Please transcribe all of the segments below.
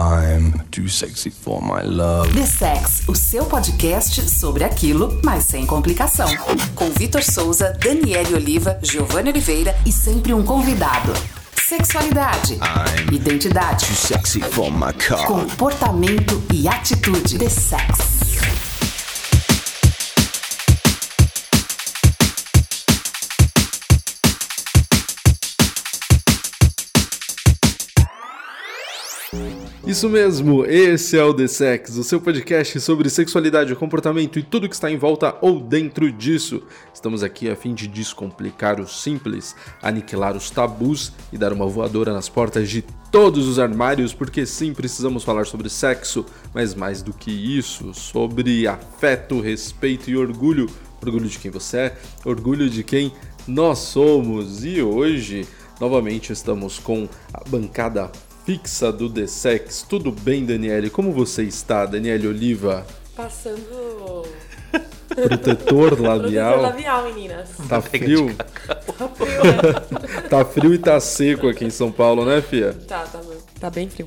I'm too sexy for my love. The Sex, o seu podcast sobre aquilo, mas sem complicação. Com Vitor Souza, Daniele Oliva, Giovanni Oliveira e sempre um convidado. Sexualidade, I'm identidade, too sexy for my car. comportamento e atitude. The Sex. Isso mesmo, esse é o The Sex, o seu podcast sobre sexualidade, comportamento e tudo que está em volta ou dentro disso. Estamos aqui a fim de descomplicar o simples, aniquilar os tabus e dar uma voadora nas portas de todos os armários, porque sim, precisamos falar sobre sexo, mas mais do que isso, sobre afeto, respeito e orgulho. Orgulho de quem você é, orgulho de quem nós somos. E hoje, novamente, estamos com a bancada fixa do The Sex. Tudo bem, Daniele? Como você está, Daniele Oliva? Passando Protetor protetor labial? labial, meninas. Tá frio? Tá frio, né? Tá frio e tá seco aqui em São Paulo, né, Fia? Tá, tá, bom. tá bem frio.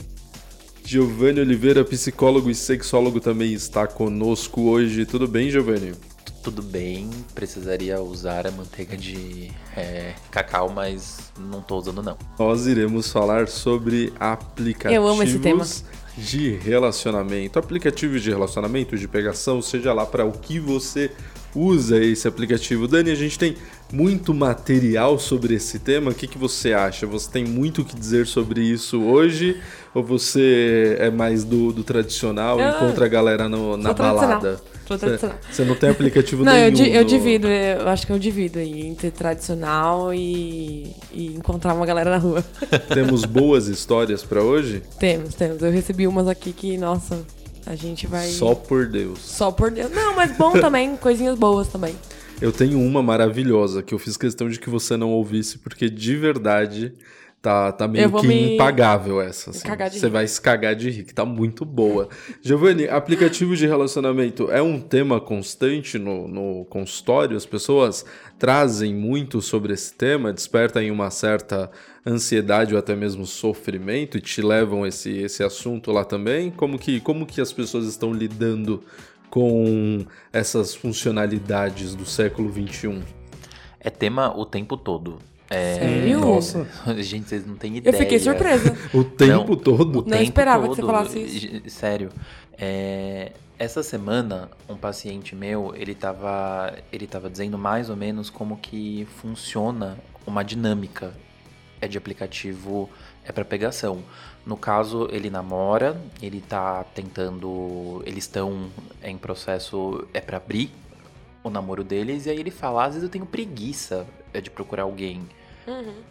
Giovanni Oliveira, psicólogo e sexólogo, também está conosco hoje. Tudo bem, Giovanni? Tudo bem, precisaria usar a manteiga de é, cacau, mas não tô usando não. Nós iremos falar sobre aplicativos Eu amo esse tema. de relacionamento. Aplicativos de relacionamento, de pegação, seja lá para o que você usa esse aplicativo. Dani, a gente tem muito material sobre esse tema. O que, que você acha? Você tem muito o que dizer sobre isso hoje? Ou você é mais do, do tradicional e Eu- encontra a galera no- na balada? Você- não tem aplicativo Não, nenhum? eu, di- eu no- divido, eu acho que eu divido aí entre tradicional e, e encontrar uma galera na rua. Temos boas histórias para hoje? temos, temos. Eu recebi umas aqui que, nossa, a gente vai. Só por Deus. Só por Deus. Não, mas bom também, coisinhas boas também. Eu tenho uma maravilhosa que eu fiz questão de que você não ouvisse, porque de verdade tá, tá meio que me- impagável essa. assim. cagar de Você rir. vai se cagar de rir, que tá muito boa. Giovanni, aplicativo de relacionamento é um tema constante no, no consultório? As pessoas trazem muito sobre esse tema, despertam uma certa ansiedade ou até mesmo sofrimento e te levam esse, esse assunto lá também? Como que, como que as pessoas estão lidando com essas funcionalidades do século XXI? É tema o tempo todo. É... Sério? Nossa. Gente, vocês não têm ideia. Eu fiquei surpresa. O tempo Não, todo? O Não tempo esperava que você todo. falasse isso. Sério. É, Essa semana, um paciente meu, ele tava, ele tava dizendo mais ou menos como que funciona uma dinâmica é de aplicativo é para pegação. No caso, ele namora, ele tá tentando, eles estão em processo é para abrir o namoro deles e aí ele fala, às vezes eu tenho preguiça é de procurar alguém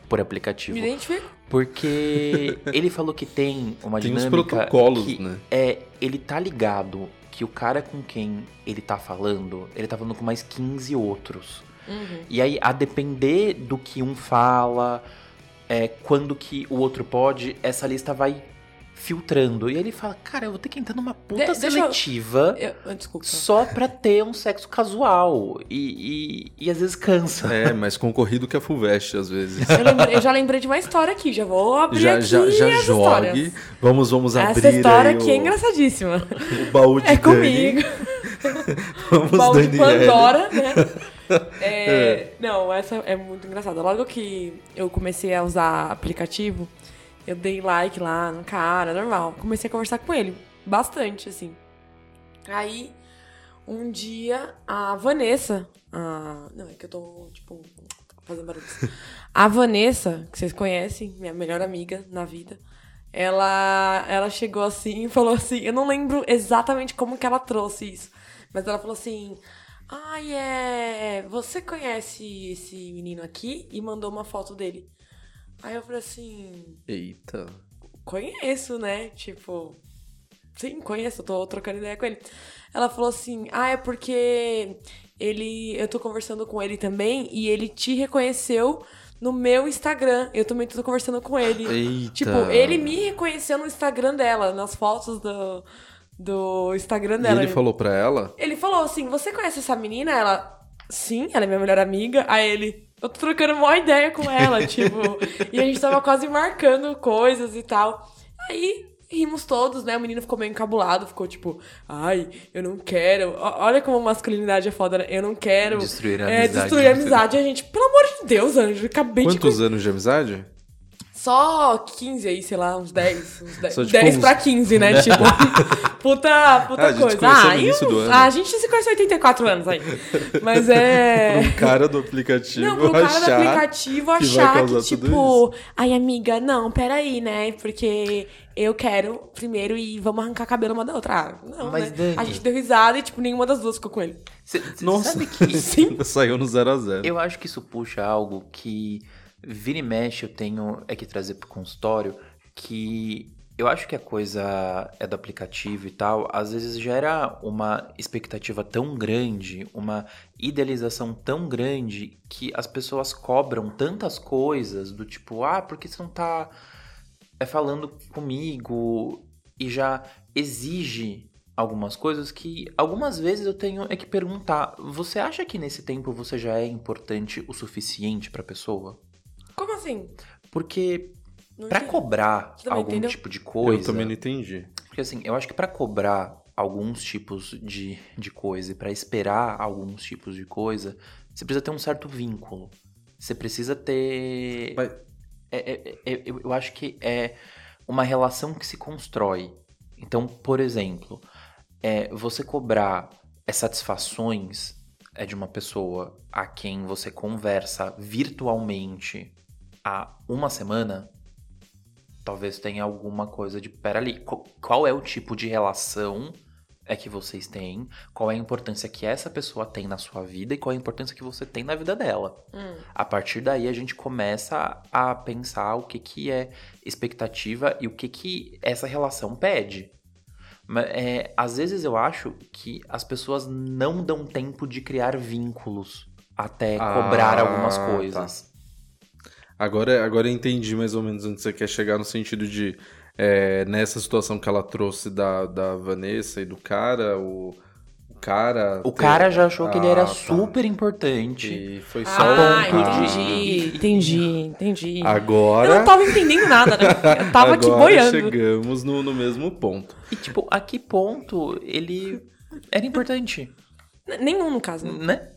por aplicativo. Me identifico. Porque ele falou que tem uma Tem uns dinâmica protocolos, que né? é ele tá ligado que o cara com quem ele tá falando, ele tá falando com mais 15 outros. Uhum. E aí a depender do que um fala, é quando que o outro pode, essa lista vai filtrando. E aí ele fala: "Cara, eu vou ter que entrar numa puta De- eu- seletiva Eu, desculpa. só pra ter um sexo casual e, e, e às vezes cansa". É, mais concorrido que a Fulvestre, às vezes. Eu, lembrei- eu já lembrei de uma história aqui, já vou abrir Já, aqui já, já as jogue. histórias. Vamos, vamos abrir Essa história aqui o, é engraçadíssima. o baú de É Dani. comigo. Vamos, baú de Daniele. Pandora, né? É, Não, essa é muito engraçada. Logo que eu comecei a usar aplicativo, eu dei like lá no cara, normal. Comecei a conversar com ele, bastante, assim. Aí, um dia, a Vanessa. a- Não, é que eu tô, tipo, fazendo barulho. A Vanessa, que vocês conhecem, minha melhor amiga na vida, ela, ela chegou assim e falou assim. Eu não lembro exatamente como que ela trouxe isso, mas ela falou assim. Ai, é. Você conhece esse menino aqui? E mandou uma foto dele. Aí eu falei assim. Eita. Conheço, né? Tipo. Sim, conheço, eu tô trocando ideia com ele. Ela falou assim: Ah, é porque ele. Eu tô conversando com ele também e ele te reconheceu no meu Instagram. Eu também tô conversando com ele. Eita. Tipo, ele me reconheceu no Instagram dela, nas fotos do, do Instagram E dela. ele falou pra ela? Ele falou assim: Você conhece essa menina? Ela, sim, ela é minha melhor amiga. Aí ele, eu tô trocando uma ideia com ela, tipo. e a gente tava quase marcando coisas e tal. Aí rimos todos, né? O menino ficou meio encabulado, ficou tipo, ai, eu não quero. Olha como a masculinidade é foda, né? Eu não quero. Destruir a é, amizade Destruir a de amizade. A gente, pelo amor de Deus, Anjo, acabei de. Quantos anos de amizade? Só 15 aí, sei lá, uns 10. Uns 10, Só, tipo, 10 uns- pra 15, né? Tipo, puta, puta Ah, a gente coisa. se conheceu no e início do ano. ah, a gente se conheceu 84 anos aí. Mas é. Um cara do aplicativo Não, pro cara do achar aplicativo que achar que, tudo tipo, ai amiga, não, peraí, né? Porque eu quero primeiro e vamos arrancar cabelo uma da outra. Ah, não, Mas, né? Dani- A gente deu risada e, tipo, nenhuma das duas ficou com ele. Cê- cê Nossa, sabe que saiu no 0 a 0 Eu acho que isso puxa algo que vira e mexe eu tenho é que trazer pro consultório, que eu acho que a coisa é do aplicativo e tal, às vezes gera uma expectativa tão grande, uma idealização tão grande que as pessoas cobram tantas coisas do tipo, ah, por que você não tá é, falando comigo e já exige algumas coisas que algumas vezes eu tenho é que perguntar, você acha que nesse tempo você já é importante o suficiente pra pessoa? Como assim? Porque entendi. cobrar algum entendeu? tipo de coisa, Eu também não entendi. porque assim, eu acho que pra cobrar alguns tipos de, de coisa e pra esperar alguns tipos de coisa, você precisa ter um certo vínculo. Você precisa ter Mas- é- é- é- eu, eu acho que é uma relação que se constrói. Então, por exemplo, é, você cobrar as satisfações é de uma pessoa a quem você conversa virtualmente há uma semana, talvez tenha alguma coisa de peraí, qual, qual é o tipo de relação é que vocês têm, qual é a importância que essa pessoa tem na sua vida e qual é a importância que você tem na vida dela. Hum. A partir daí a gente começa a pensar o que, que é expectativa e o que, que essa relação pede. Mas, é, às vezes eu acho que as pessoas não dão tempo de criar vínculos até Ah, cobrar algumas tá. Agora, agora eu entendi mais ou menos onde você quer chegar no sentido de é, nessa situação que ela trouxe da, da Vanessa e do cara, o, o cara. O ter- cara já achou que ele era Ah, tá. super importante. E foi só Ah, ponto de- entendi, entendi, entendi. Agora. Eu não tava entendendo nada, né? Eu tava aqui agora boiando. chegamos no, no mesmo ponto. E tipo, a que ponto ele era importante, Nenhum, no caso. né?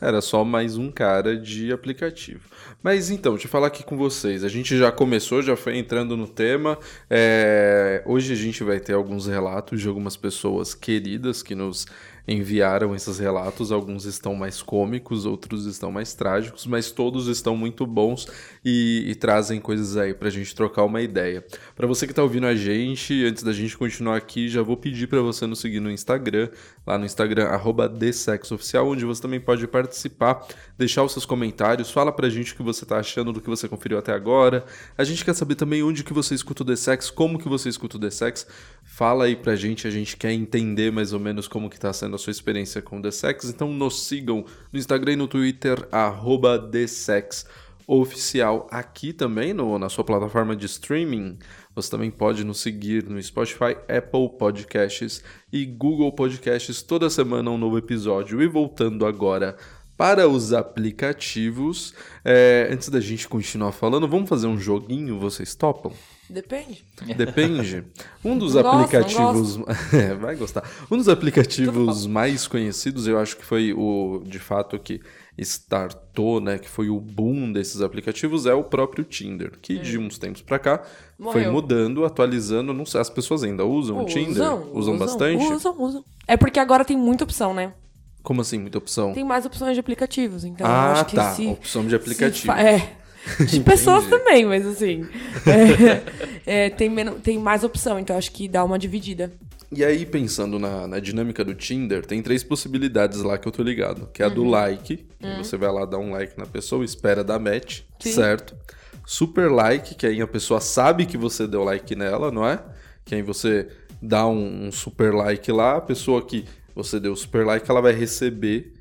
Era só mais um cara de aplicativo. Mas então, deixa eu falar aqui com vocês. A gente já começou, já foi entrando no tema. É, Hoje a gente vai ter alguns relatos de algumas pessoas queridas que nos enviaram esses relatos. Alguns estão mais cômicos, outros estão mais trágicos, mas todos estão muito bons e, e trazem coisas aí pra gente trocar uma ideia. Pra você que tá ouvindo a gente, antes da gente continuar aqui, já vou pedir pra você nos seguir no Instagram, lá no Instagram, arroba TheSexOficial, onde você também pode participar, deixar os seus comentários, fala pra gente o que você tá achando do que você conferiu até agora. A gente quer saber também onde que você escuta o The Sex, como que você escuta o The Sex. Fala aí pra gente, a gente quer entender mais ou menos como que tá sendo a sua experiência com o The Sex. Então nos sigam no Instagram e no Twitter, arroba oficial aqui também no, na sua plataforma de streaming. Você também pode nos seguir no Spotify, Apple Podcasts e Google Podcasts. Toda semana um novo episódio. E voltando agora para os aplicativos, é, antes da gente continuar falando, vamos fazer um joguinho? Vocês topam? Depende. Depende. Um dos aplicativos. É, vai gostar. Um dos aplicativos mais conhecidos, eu acho que foi o, de fato, que startou, né? Que foi o boom desses aplicativos, é o próprio Tinder. Que de uns tempos pra cá foi Morreu. mudando, atualizando. Não sei, as pessoas ainda usam o Tinder? Usam, bastante? Usam, usam. É porque agora tem muita opção, né? Como assim, muita opção? Tem mais opções de aplicativos, então eu ah, acho que tá. se... Opção de aplicativo. É. De pessoas também, mas assim. é, é, tem, menos, tem mais opção, então acho que dá uma dividida. E aí, pensando na, na dinâmica do Tinder, tem três possibilidades lá que eu tô ligado. Que é a Uhum. do like, que você vai lá dar um like na pessoa, espera dar match, Sim. certo? Super like, que aí a pessoa sabe que você deu like nela, não é? Que aí você dá um, um super like lá, a pessoa que você deu super like, ela vai receber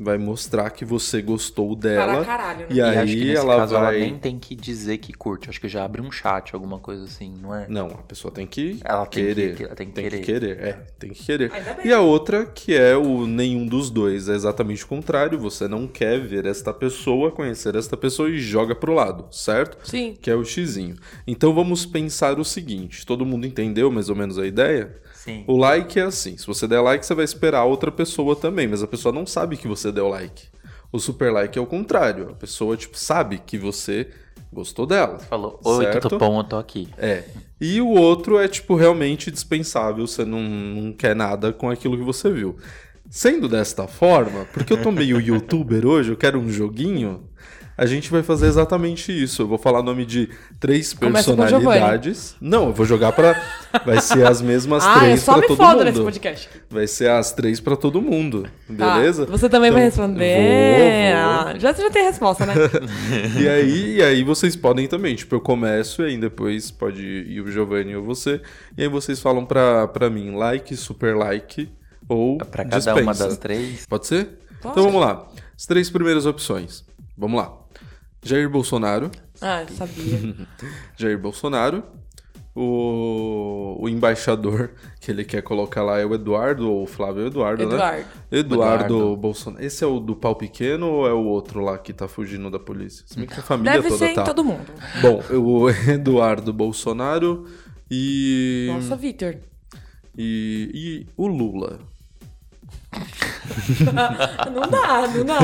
vai mostrar que você gostou dela. Para caralho, né? E E aí acho que nesse ela caso vai. ela nem tem que dizer que curte. Acho que já abre um chat, alguma coisa assim, não é? Não, a pessoa tem que Ela tem que- querer. ela tem que tem que querer. querer. É, tem que querer. E a outra, que é o nenhum dos dois, é exatamente o contrário. Você não quer ver esta pessoa, conhecer esta pessoa e joga pro lado, certo? Sim. Que é o xizinho. Então vamos pensar o seguinte: todo mundo entendeu mais ou menos a ideia? Sim. O like é assim: se você der like, você vai esperar outra pessoa também, mas a pessoa não sabe que você deu like. O super like é o contrário. A pessoa, tipo, sabe que você gostou dela. Falou, oi, certo? tudo bom, eu tô aqui. É. E o outro é, tipo, realmente dispensável. Você não, não quer nada com aquilo que você viu. Sendo desta forma, porque eu tô meio youtuber hoje, eu quero um joguinho, a gente vai fazer exatamente isso. Eu vou falar o nome de três Começa com o personalidades. Não, eu vou jogar pra. Vai ser as mesmas Ah, eu três só pra me todo foda nesse mundo. podcast. Vai ser as três pra todo mundo. Tá, Beleza? Você também vai Então, responder. vou, vou. Ah, Já, já tem resposta, né? E aí, e aí vocês podem também, tipo, eu começo e aí depois pode ir o Giovanni ou você. E aí vocês falam pra, pra mim, like, super like ou Pra cada dispensa. uma das três. Pode ser? Pode. Então vamos lá. As três primeiras opções. Vamos lá. Jair Bolsonaro. Ah, eu sabia. Jair Bolsonaro. O, o embaixador que ele quer colocar lá é o Eduardo ou o Flávio Eduardo, né? Eduardo. Eduardo, Eduardo. Bolsonaro. Esse é o do pau pequeno ou é o outro lá que tá fugindo da polícia? Se bem que a família Deve toda ser em tá. todo mundo. Bom, o Eduardo Bolsonaro e. Nossa, Vitor. E, e o Lula. Não dá, não dá.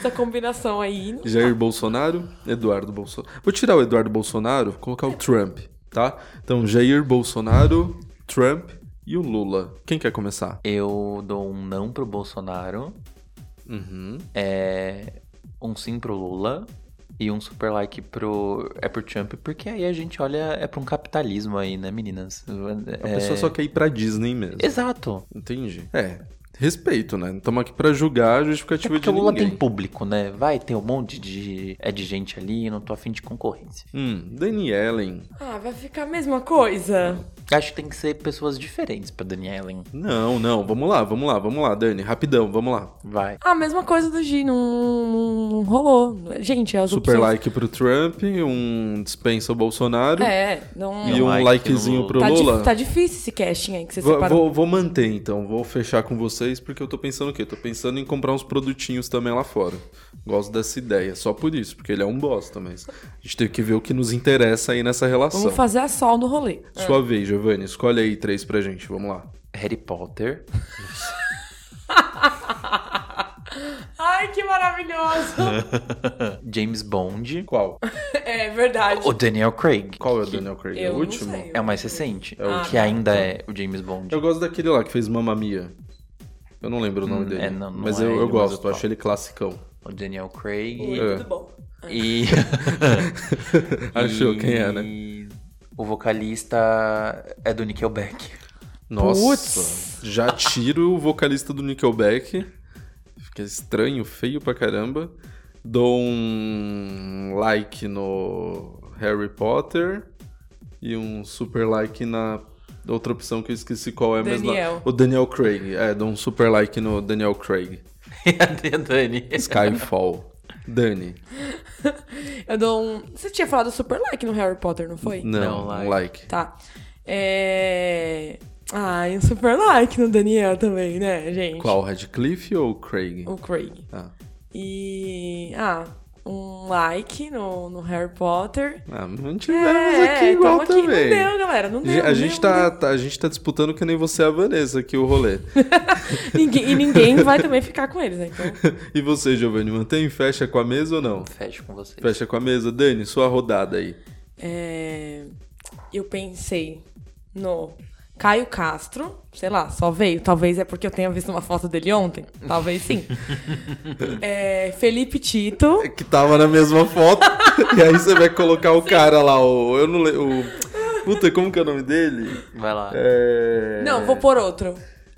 Essa combinação aí. Jair Bolsonaro, Eduardo Bolsonaro. Vou tirar o Eduardo Bolsonaro, colocar o Trump, tá? Então, Jair Bolsonaro, Trump e o Lula. Quem quer começar? Eu dou um não pro Bolsonaro, Uhum. é, um sim pro Lula e um super like pro, é pro Trump, porque aí a gente olha é pra um capitalismo aí, né, meninas? A pessoa só quer ir pra Disney mesmo. Exato. Entendi. É, respeito, né? Não estamos aqui pra julgar a É justificativa porque de o Lula ninguém. tem público, né? Vai ter um monte de, é de gente ali, não tô afim de concorrência. Hum, Daniellen. Ah, vai ficar a mesma coisa. Acho que tem que ser pessoas diferentes pra Daniellen. Não, não, vamos lá, vamos lá, vamos lá, Dani, rapidão, vamos lá. Vai. Ah, a mesma coisa do G, não, não rolou. Gente, as Super opções... like pro Trump, um dispensa o Bolsonaro É, não... e um like likezinho no pro Tá, di- Lula. tá difícil esse casting aí que você Vou, separou. vou- vou manter então, vou fechar com vocês porque eu tô pensando o quê? Tô pensando em comprar uns produtinhos também lá fora. Gosto dessa ideia, só por isso, porque ele é um bosta, mas a gente tem que ver o que nos interessa aí nessa relação. Vamos fazer a sol no rolê. Sua vez, Giovanni, escolhe aí três pra gente, vamos lá. Harry Potter. Ai, que maravilhoso! James Bond. Qual? é verdade. O Daniel Craig. Qual é o Daniel Craig? É Eu o não último? sei. É o mais recente. Ah, que tá. ainda é o James Bond. Eu gosto daquele lá que fez Mamma Mia. Eu não lembro o nome Hum, dele. é, não- não mas é eu, ele, eu gosto, eu eu acho ele classicão. O Daniel Craig. Oi, É. tudo bom? E. Achou quem é, né? O vocalista é do Nickelback. Nossa, Putz. já tiro o vocalista do Nickelback. Fica estranho, feio pra caramba. Dou um like no Harry Potter e um super like na outra opção que eu esqueci qual é, mas não- o Daniel Craig. É, dou um super like no Daniel Craig. E a Dani? Skyfall. Dani. Eu dou um. Você tinha falado super like no Harry Potter, não foi? Não, Não, um like. like. Tá. É. Ah, e um super like no Daniel também, né, gente? Qual, Radcliffe ou Craig? O Craig. Ah. E. Ah, um like no, no Harry Potter. Ah, mantivemos aqui É, igual tamo aqui. também. Não deu, galera. Não deu. a, não gente deu, não tá, tá- a gente tá disputando que nem você e a Vanessa aqui o rolê. deu. Ninguém, e ninguém vai também ficar com eles, né? Então. e você, Giovanni, mantém fecha com a mesa ou não? Fecho com vocês. Fecha com a mesa. Dani, sua rodada aí. É, eu pensei no Caio Castro, sei lá, só veio. Talvez é porque eu tenha visto uma foto dele ontem. Talvez sim. É, Felipe Tito. Que tava na mesma foto. e aí você vai colocar o cara lá, o. Eu não lembro. Puta, como que é o nome dele? Vai lá. É. Não, vou pôr outro.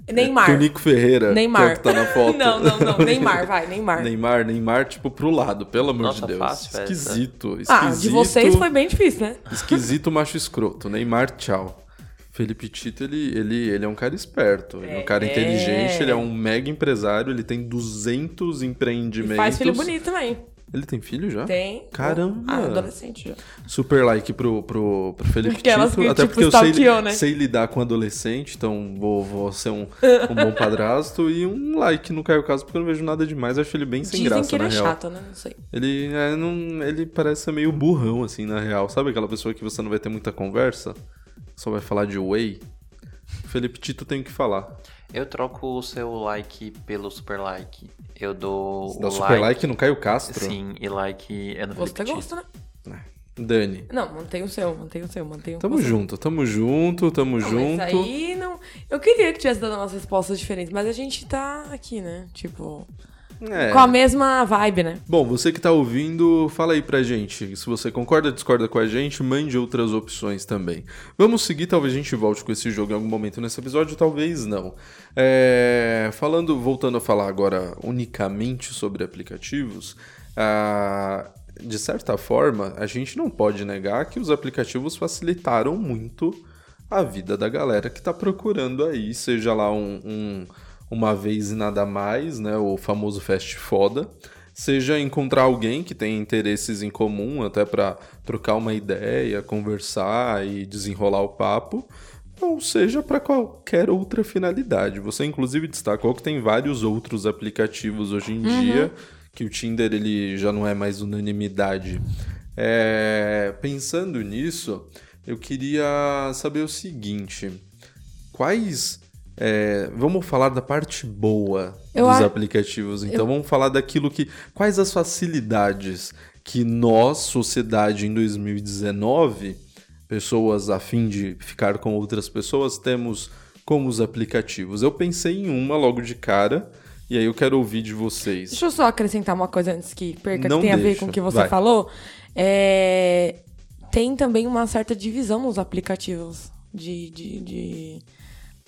Neymar. Tonico Ferreira. Neymar. Que é o que tá na foto. não, não, não. Neymar, vai, Neymar. Neymar, Neymar, tipo, pro lado, pelo amor Nossa, de Deus. fácil essa. esquisito, esquisito. Ah, de vocês foi bem difícil, né? Esquisito macho escroto. Neymar, tchau. Felipe Tito, ele, ele, ele é um cara esperto, ele é um cara inteligente, ele é um mega empresário, ele tem 200 empreendimentos. E faz filho bonito também. Ele tem filho já? Tem. Caramba! Ah, adolescente já. Super like pro, pro, pro Felipe Aquelas Tito, que, até tipo, porque eu sei, né? sei lidar com adolescente, então vou, vou ser um, um bom padrasto. e um like no Caio Caso, porque eu não vejo nada demais, acho ele bem sem Dizem graça, que ele na é real. chato, né? Não sei. Ele, é, não, ele parece ser meio burrão, assim, na real. Sabe aquela pessoa que você não vai ter muita conversa? Só vai falar de whey? Felipe Tito tem o que falar. Eu troco o seu like pelo super like. Eu dou Dá o super like no Caio Castro? Sim, e like é no Você Felipe Tito. gosta, né? Dani. Não, mantém o seu, mantém o seu, mantém o Tamo você. junto, tamo junto, tamo Não, junto. Mas aí não. Eu queria que tivesse dado umas respostas diferentes, mas a gente tá aqui, né? Tipo. É. Com a mesma vibe, né? Bom, você que tá ouvindo, fala aí pra gente. Se você concorda ou discorda com a gente, mande outras opções também. Vamos seguir, talvez a gente volte com esse jogo em algum momento nesse episódio, talvez não. É, Falando, voltando a falar agora unicamente sobre aplicativos, ah, de certa forma, a gente não pode negar que os aplicativos facilitaram muito a vida da galera que tá procurando aí, seja lá um uma vez e nada mais, né? O famoso fast foda. Seja encontrar alguém que tem interesses em comum, até para trocar uma ideia, conversar e desenrolar o papo, ou seja para qualquer outra finalidade. Você inclusive destacou que tem vários outros aplicativos hoje em dia, que o Tinder ele já não é mais unanimidade. É, pensando nisso, eu queria saber o seguinte: quais é, vamos falar da parte boa Eu dos a- aplicativos. Então vamos falar daquilo que. Quais as facilidades que nós, sociedade em 2019, pessoas a fim de ficar com outras pessoas, temos como os aplicativos. Eu pensei em uma logo de cara, e aí eu quero ouvir de vocês. Deixa eu só acrescentar uma coisa antes que perca, Não que tem a ver deixa, com o que você vai. falou. É, Tem também uma certa divisão nos aplicativos de, de, de-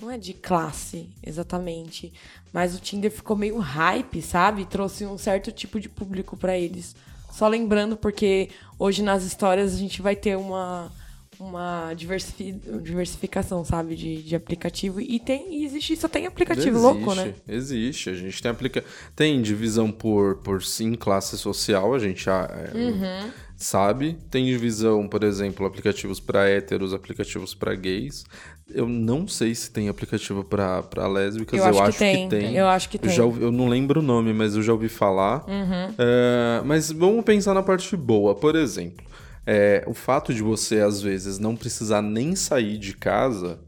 Não é de classe, exatamente. Mas o Tinder ficou meio hype, sabe? Trouxe um certo tipo de público pra eles. Só lembrando, porque hoje nas histórias a gente vai ter uma, uma diversifi- diversificação, sabe? De, de aplicativo. E tem, e existe, só tem aplicativo louco, né? Existe. A gente tem aplica... tem divisão por, por sim classe social, a gente já é, Uhum. sabe. Tem divisão, por exemplo, aplicativos para héteros, aplicativos para gays. Eu não sei se tem aplicativo para lésbicas, Eu eu, acho que acho tem. que tem. Eu acho que tem. já ouvi- eu não lembro o nome, mas eu já ouvi falar. Uhum. É, mas vamos pensar na parte boa. Por exemplo, é, o fato de você, às vezes, não precisar nem sair de casa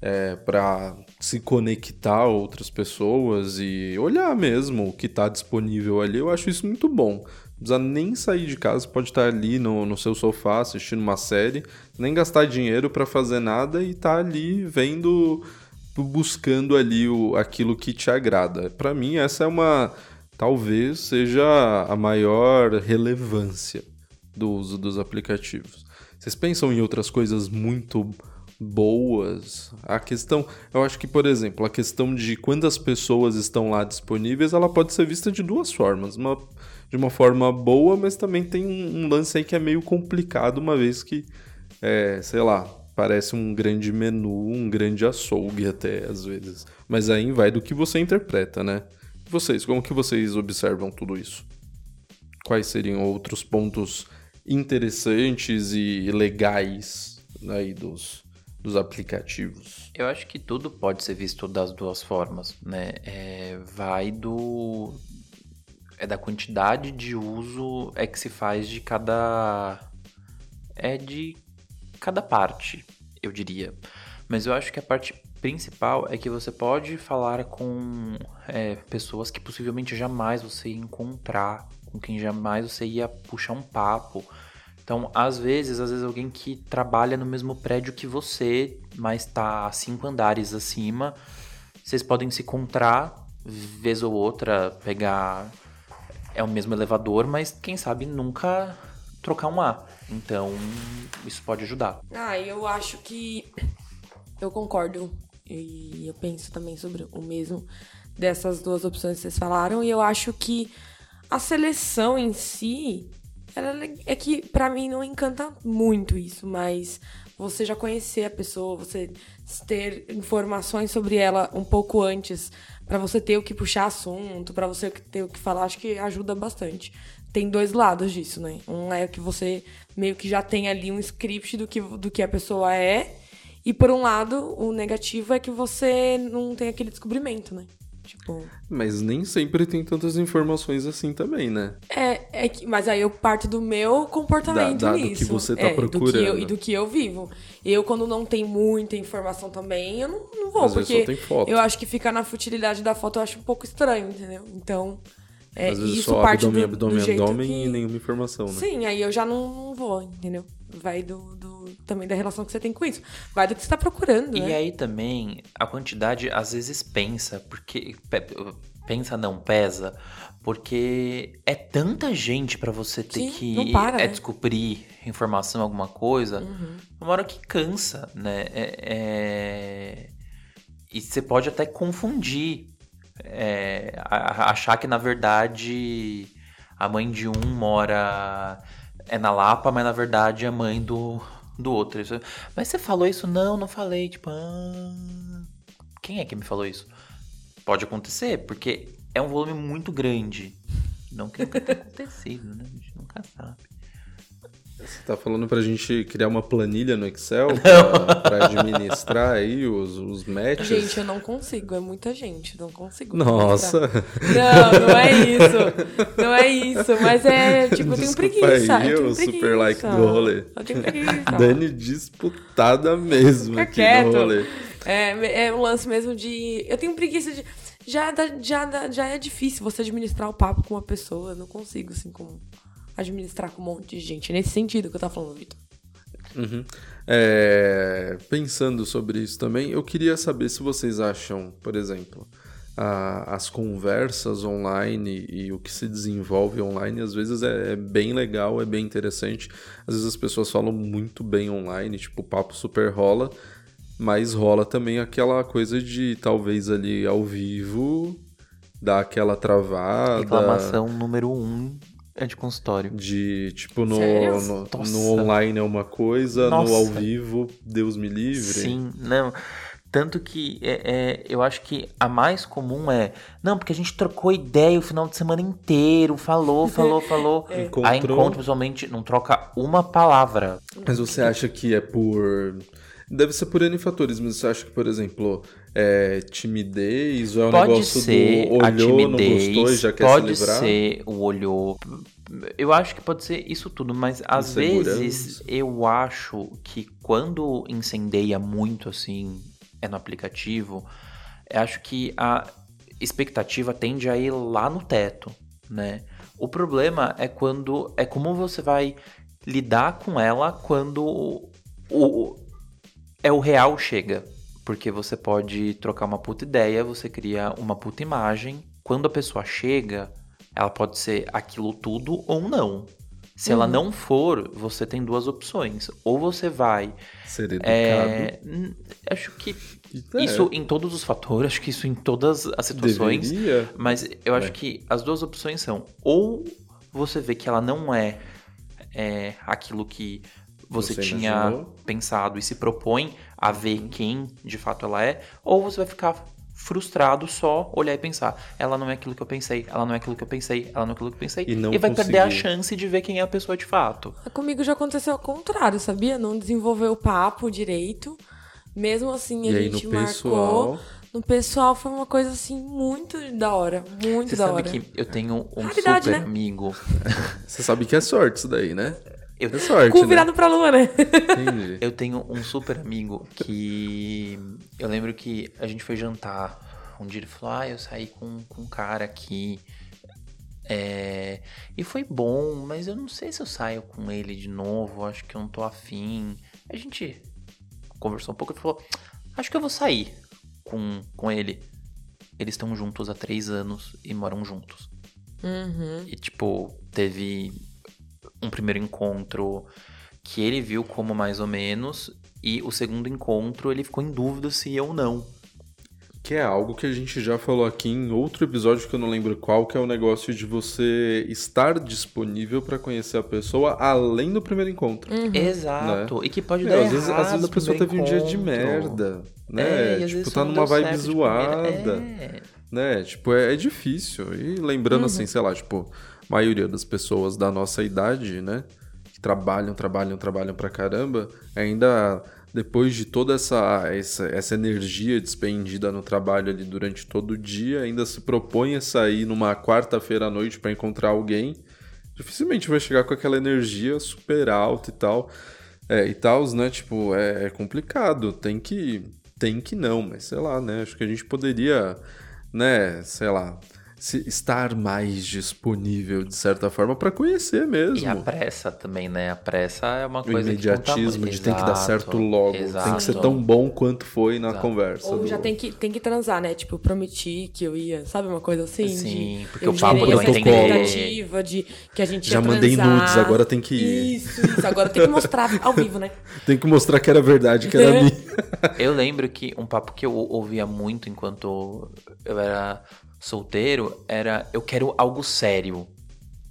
é, para se conectar a outras pessoas e olhar mesmo o que está disponível ali, eu acho isso muito bom. Precisa nem sair de casa, pode estar ali no, no seu sofá assistindo uma série, nem gastar dinheiro para fazer nada e estar ali vendo, buscando ali o, aquilo que te agrada. Para mim, essa é uma. Talvez seja a maior relevância do uso dos aplicativos. Vocês pensam em outras coisas muito boas? A questão, eu acho que, por exemplo, a questão de quantas pessoas estão lá disponíveis, ela pode ser vista de duas formas. Uma, de uma forma boa, mas também tem um, lance aí que é meio complicado, uma vez que, é, sei lá, parece um grande menu, um grande açougue até, às vezes. Mas aí vai do que você interpreta, né? Vocês, como que vocês observam tudo isso? Quais seriam outros pontos interessantes e legais aí dos, dos aplicativos? Eu acho que tudo pode ser visto das duas formas, né? É, vai do é da quantidade de uso é que se faz de cada é de cada parte, eu diria. Mas eu acho que a parte principal é que você pode falar com é, pessoas que possivelmente jamais você ia encontrar, com quem jamais você ia puxar um papo. Então, às vezes, às vezes alguém que trabalha no mesmo prédio que você, mas tá cinco andares acima, vocês podem se encontrar vez ou outra, pegar é o mesmo elevador, mas quem sabe nunca trocar um A. Então, isso pode ajudar. Ah, eu acho que eu concordo e eu penso também sobre o mesmo dessas duas opções que vocês falaram e eu acho que a seleção em si ela é é que pra mim não encanta muito isso, mas você já conhecer a pessoa, você ter informações sobre ela um pouco antes, pra você ter o que puxar assunto, pra você ter o que falar, acho que ajuda bastante. Tem dois lados disso, né? Um é que você meio que já tem ali um script do que, do que a pessoa é, e por um lado, o negativo é que você não tem aquele descobrimento, né? Tipo. Mas nem sempre tem tantas informações assim também, né? É, é que, mas aí eu parto do meu comportamento Da- da- do nisso. que você tá é, Do que eu, procurando. e do que eu vivo. Eu, quando não tem muita informação também, eu não, não vou, Às porque só tem foto. eu acho que ficar na futilidade da foto eu acho um pouco estranho, entendeu? Então, é, Às vezes isso só parte abdômen, do, abdômen, do jeito abdômen que... e nenhuma informação, né? Sim, aí eu já não, não vou, entendeu? Vai do, do- também da relação que você tem com isso. Vai do que você tá procurando, E né? aí também a quantidade às vezes pensa, porque pe- pensa não pesa, porque é tanta gente pra você ter Sim, que para, é, né? descobrir informação alguma coisa, Uhum. uma hora que cansa, né? É- é- E você pode até confundir, é, achar que na verdade a mãe de um mora é na Lapa, mas na verdade é a mãe do, do outro. Isso- Mas você falou isso? Não, não falei. Tipo, ah, quem é que me falou isso? Pode acontecer, porque é um volume muito grande. Não que nunca tenha acontecido, né? A gente nunca sabe. Você tá falando pra gente criar uma planilha no Excel pra, pra administrar aí os, os matches? Gente, eu não consigo, é muita gente, não consigo. Nossa! Não, não é isso. Não é isso. Mas é, tipo, eu tenho Desculpa preguiça. aí, eu tenho o super preguiça. like do rolê. Eu tenho preguiça. Dani disputada mesmo Fica aqui quieto. no rolê. É, é um lance mesmo de. Eu tenho preguiça de. Já, dá- já, dá- já é difícil você administrar o papo com uma pessoa. Eu não consigo, assim, como administrar com um monte de gente. É nesse sentido que eu tava falando, Vitor. Uhum. É, pensando sobre isso também, eu queria saber se vocês acham, por exemplo, a- as conversas online e o que se desenvolve online, às vezes é, é bem legal, é bem interessante. Às vezes as pessoas falam muito bem online, tipo, o papo super rola, mas rola também aquela coisa de talvez ali ao vivo dar aquela travada. Reclamação número um é de consultório. De, tipo, no, no, no online é uma coisa, Nossa. no ao vivo, Deus me livre. Sim, não. Tanto que é, é, eu acho que a mais comum é. Não, porque a gente trocou ideia o final de semana inteiro, falou, falou, falou. É. Encontrou. Aí encontra pessoalmente, não troca uma palavra. Mas você acha que é por. Deve ser por N fatores, mas você acha que, por exemplo, é timidez ou é um Pode negócio ser do a olhou, timidez, não gostou e já quer pode se livrar? ser o olhou. Eu acho que pode ser isso tudo, mas às vezes eu acho que quando incendeia muito assim, é no aplicativo, eu acho que a expectativa tende a ir lá no teto, né? O problema é quando é como você vai lidar com ela quando o, o- é o real chega. Porque você pode trocar uma puta ideia, você cria uma puta imagem. Quando a pessoa chega, ela pode ser aquilo tudo ou não. Se ela não for, você tem duas opções. Ou você vai. Ser educado. é, acho que É, isso em todos os fatores, acho que isso em todas as situações. Deveria. Mas eu acho É. que as duas opções são: ou você vê que ela não é, é, aquilo que você, Você tinha imaginou. pensado e se propõe a ver quem de fato ela é, ou você vai ficar frustrado só olhar e pensar: ela não é aquilo que eu pensei, ela não é aquilo que eu pensei, ela não é aquilo que eu pensei, E não vai perder a conseguir. chance de ver quem é a pessoa de fato. Comigo já aconteceu ao contrário, sabia? Não desenvolveu o papo direito. Mesmo assim, a E aí no gente pessoal. marcou. No pessoal foi uma coisa assim muito da hora. Muito Você da sabe hora. que eu tenho um Raridade, super né? amigo. Você sabe que é sorte isso daí, né? Eu, É sorte, Cu né? virado pra lua, né? Entendi. Eu tenho um super amigo que. Eu lembro que a gente foi jantar. Um dia ele falou: Ah, eu saí com, com um cara aqui. É, e foi bom, mas eu não sei se eu saio com ele de novo. Acho que eu não tô afim. A gente conversou um pouco e falou: Acho que eu vou sair com, com ele. Eles estão juntos há três anos e moram juntos. Uhum. E, tipo, teve um primeiro encontro que ele viu como mais ou menos, e o segundo encontro ele ficou em dúvida se ia ou não. Que é algo que a gente já falou aqui em outro episódio que eu não lembro qual, que é o negócio de você estar disponível pra conhecer a pessoa além do primeiro encontro. Exato. E que pode Meu, dar às vezes, às vezes a pessoa teve um dia de encontro. merda, É, né? e às tipo, vezes tá não numa vibe certo zoada, primeira. É. né? Tipo, é, é difícil. E lembrando assim, sei lá, tipo, maioria das pessoas da nossa idade, né? Que trabalham, trabalham, trabalham pra caramba, ainda depois de toda essa, essa, essa energia despendida no trabalho ali durante todo o dia, ainda se propõe a sair numa quarta-feira à noite pra encontrar alguém, dificilmente vai chegar com aquela energia super alta e tal. É, e tal, né? Tipo, é, é complicado. Tem que. Tem que não, mas sei lá, né? Acho que a gente poderia, né? Sei lá. Se, estar mais disponível, de certa forma, pra conhecer mesmo. E a pressa também, né? A pressa é uma o coisa imediatismo que de tem que dar Exato, certo logo. Tem que ser exato. tão bom quanto foi na Exato. conversa. Ou do- já tem que, tem que transar, né? Tipo, prometi que eu ia, sabe uma coisa assim? Sim, de, porque eu o papo não que- expectativa de que a gente Já ia mandei transar. nudes, agora tem que ir. Isso, isso. Agora tem que mostrar ao vivo, né? Tem que mostrar que era verdade, que era É. minha. Eu lembro que um papo que eu ouvia muito enquanto eu era solteiro era eu quero algo sério.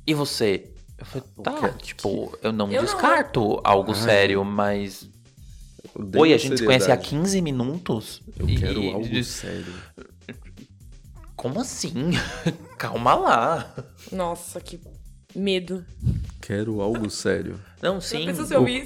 E você? Eu falei, tá, tipo, eu não Eu não. descarto algo Ai. sério, mas. Oi, a gente se conhece há seriedade. 15 minutos? Eu e- quero algo sério. Como assim? Calma lá. Nossa, que medo. Quero algo sério. Não, sim.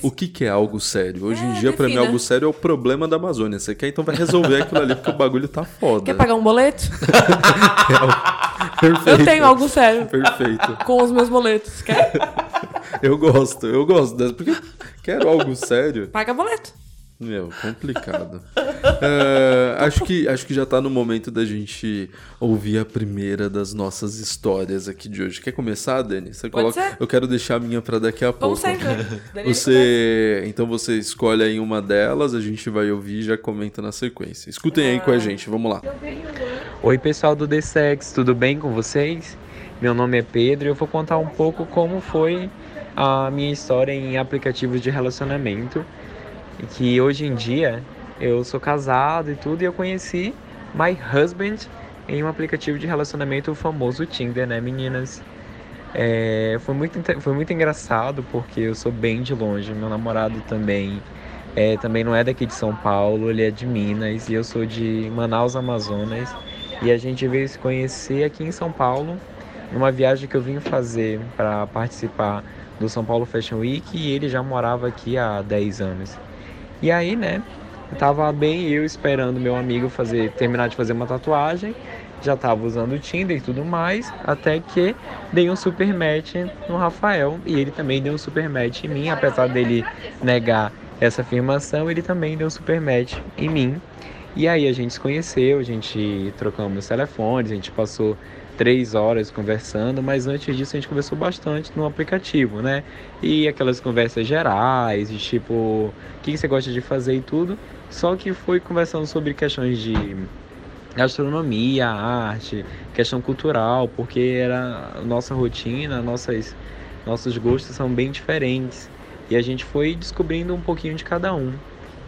O, o que, que é algo sério? Hoje em É, dia, pra mim, algo sério é o problema da Amazônia. Você quer, então vai resolver aquilo ali, porque o bagulho tá foda. Quer pagar um boleto? Perfeito. Eu tenho algo sério Perfeito. com os meus boletos. Quer? Eu gosto, eu gosto dessa. Porque quero algo sério. Paga boleto. Meu, complicado. É, acho, que, acho que já tá no momento da gente ouvir a primeira das nossas histórias aqui de hoje. Quer começar, Dani? Você Pode coloca... ser. Eu quero deixar a minha pra daqui a pouco. Sempre. Você, então você escolhe aí uma delas, a gente vai ouvir e já comenta na sequência. Escutem aí Ah. com a gente, vamos lá. Oi pessoal do The Sex, tudo bem com vocês? Meu nome é Pedro e eu vou contar um pouco como foi a minha história em aplicativos de relacionamento. E que hoje em dia eu sou casado e tudo e eu conheci my husband em um aplicativo de relacionamento famoso Tinder, né meninas? É, foi, muito, foi muito engraçado porque eu sou bem de longe, meu namorado também é, também não é daqui de São Paulo, ele é de Minas e eu sou de Manaus, Amazonas. E a gente veio se conhecer aqui em São Paulo, numa viagem que eu vim fazer para participar do São Paulo Fashion Week e ele já morava aqui há 10 anos. E aí, né, tava bem eu esperando meu amigo fazer terminar de fazer uma tatuagem, já tava usando o Tinder e tudo mais, até que dei um super match no Rafael e ele também deu um super match em mim, apesar dele negar essa afirmação, ele também deu um super match em mim. E aí a gente se conheceu, a gente trocamos telefones, a gente passou três horas conversando, mas antes disso a gente conversou bastante no aplicativo, né? E aquelas conversas gerais, de tipo, o que você gosta de fazer e tudo. Só que foi conversando sobre questões de gastronomia, arte, questão cultural, porque era a nossa rotina, nossas, nossos gostos são bem diferentes. E a gente foi descobrindo um pouquinho de cada um.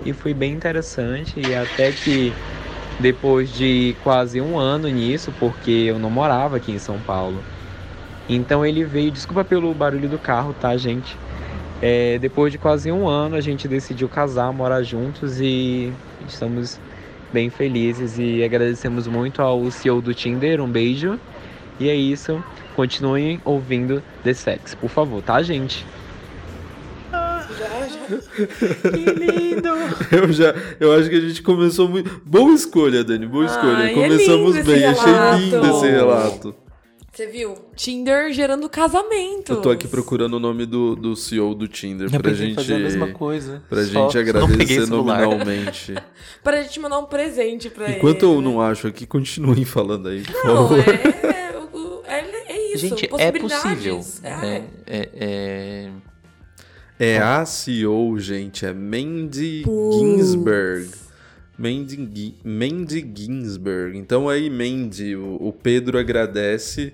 E foi bem interessante, e até que depois de quase um ano nisso, porque eu não morava aqui em São Paulo. Então ele veio, desculpa pelo barulho do carro, tá, gente? É, depois de quase um ano, a gente decidiu casar, morar juntos e estamos bem felizes e agradecemos muito ao CEO do Tinder. Um beijo. E é isso. Continuem ouvindo The Sex, por favor, tá, gente? Que lindo. Eu já, eu acho que a gente começou muito. Boa escolha, Dani, boa escolha. Ai, é Começamos lindo bem, achei lindo esse relato. Você viu? Tinder gerando casamento. Eu tô aqui procurando o nome do, do CEO do Tinder Eu pra gente. fazer a mesma coisa. Pra Só- gente só não peguei agradecer nominalmente. Pra gente mandar um presente pra ele. Enquanto eu né? não acho aqui, continuem falando aí, por Não, favor. é, o- é, é isso. Gente, é possível. É. É, é, é... A CEO, gente, é Mandy Putz. Ginsberg. Mandy, Mandy Ginsberg. Então aí, Mandy, o, o Pedro agradece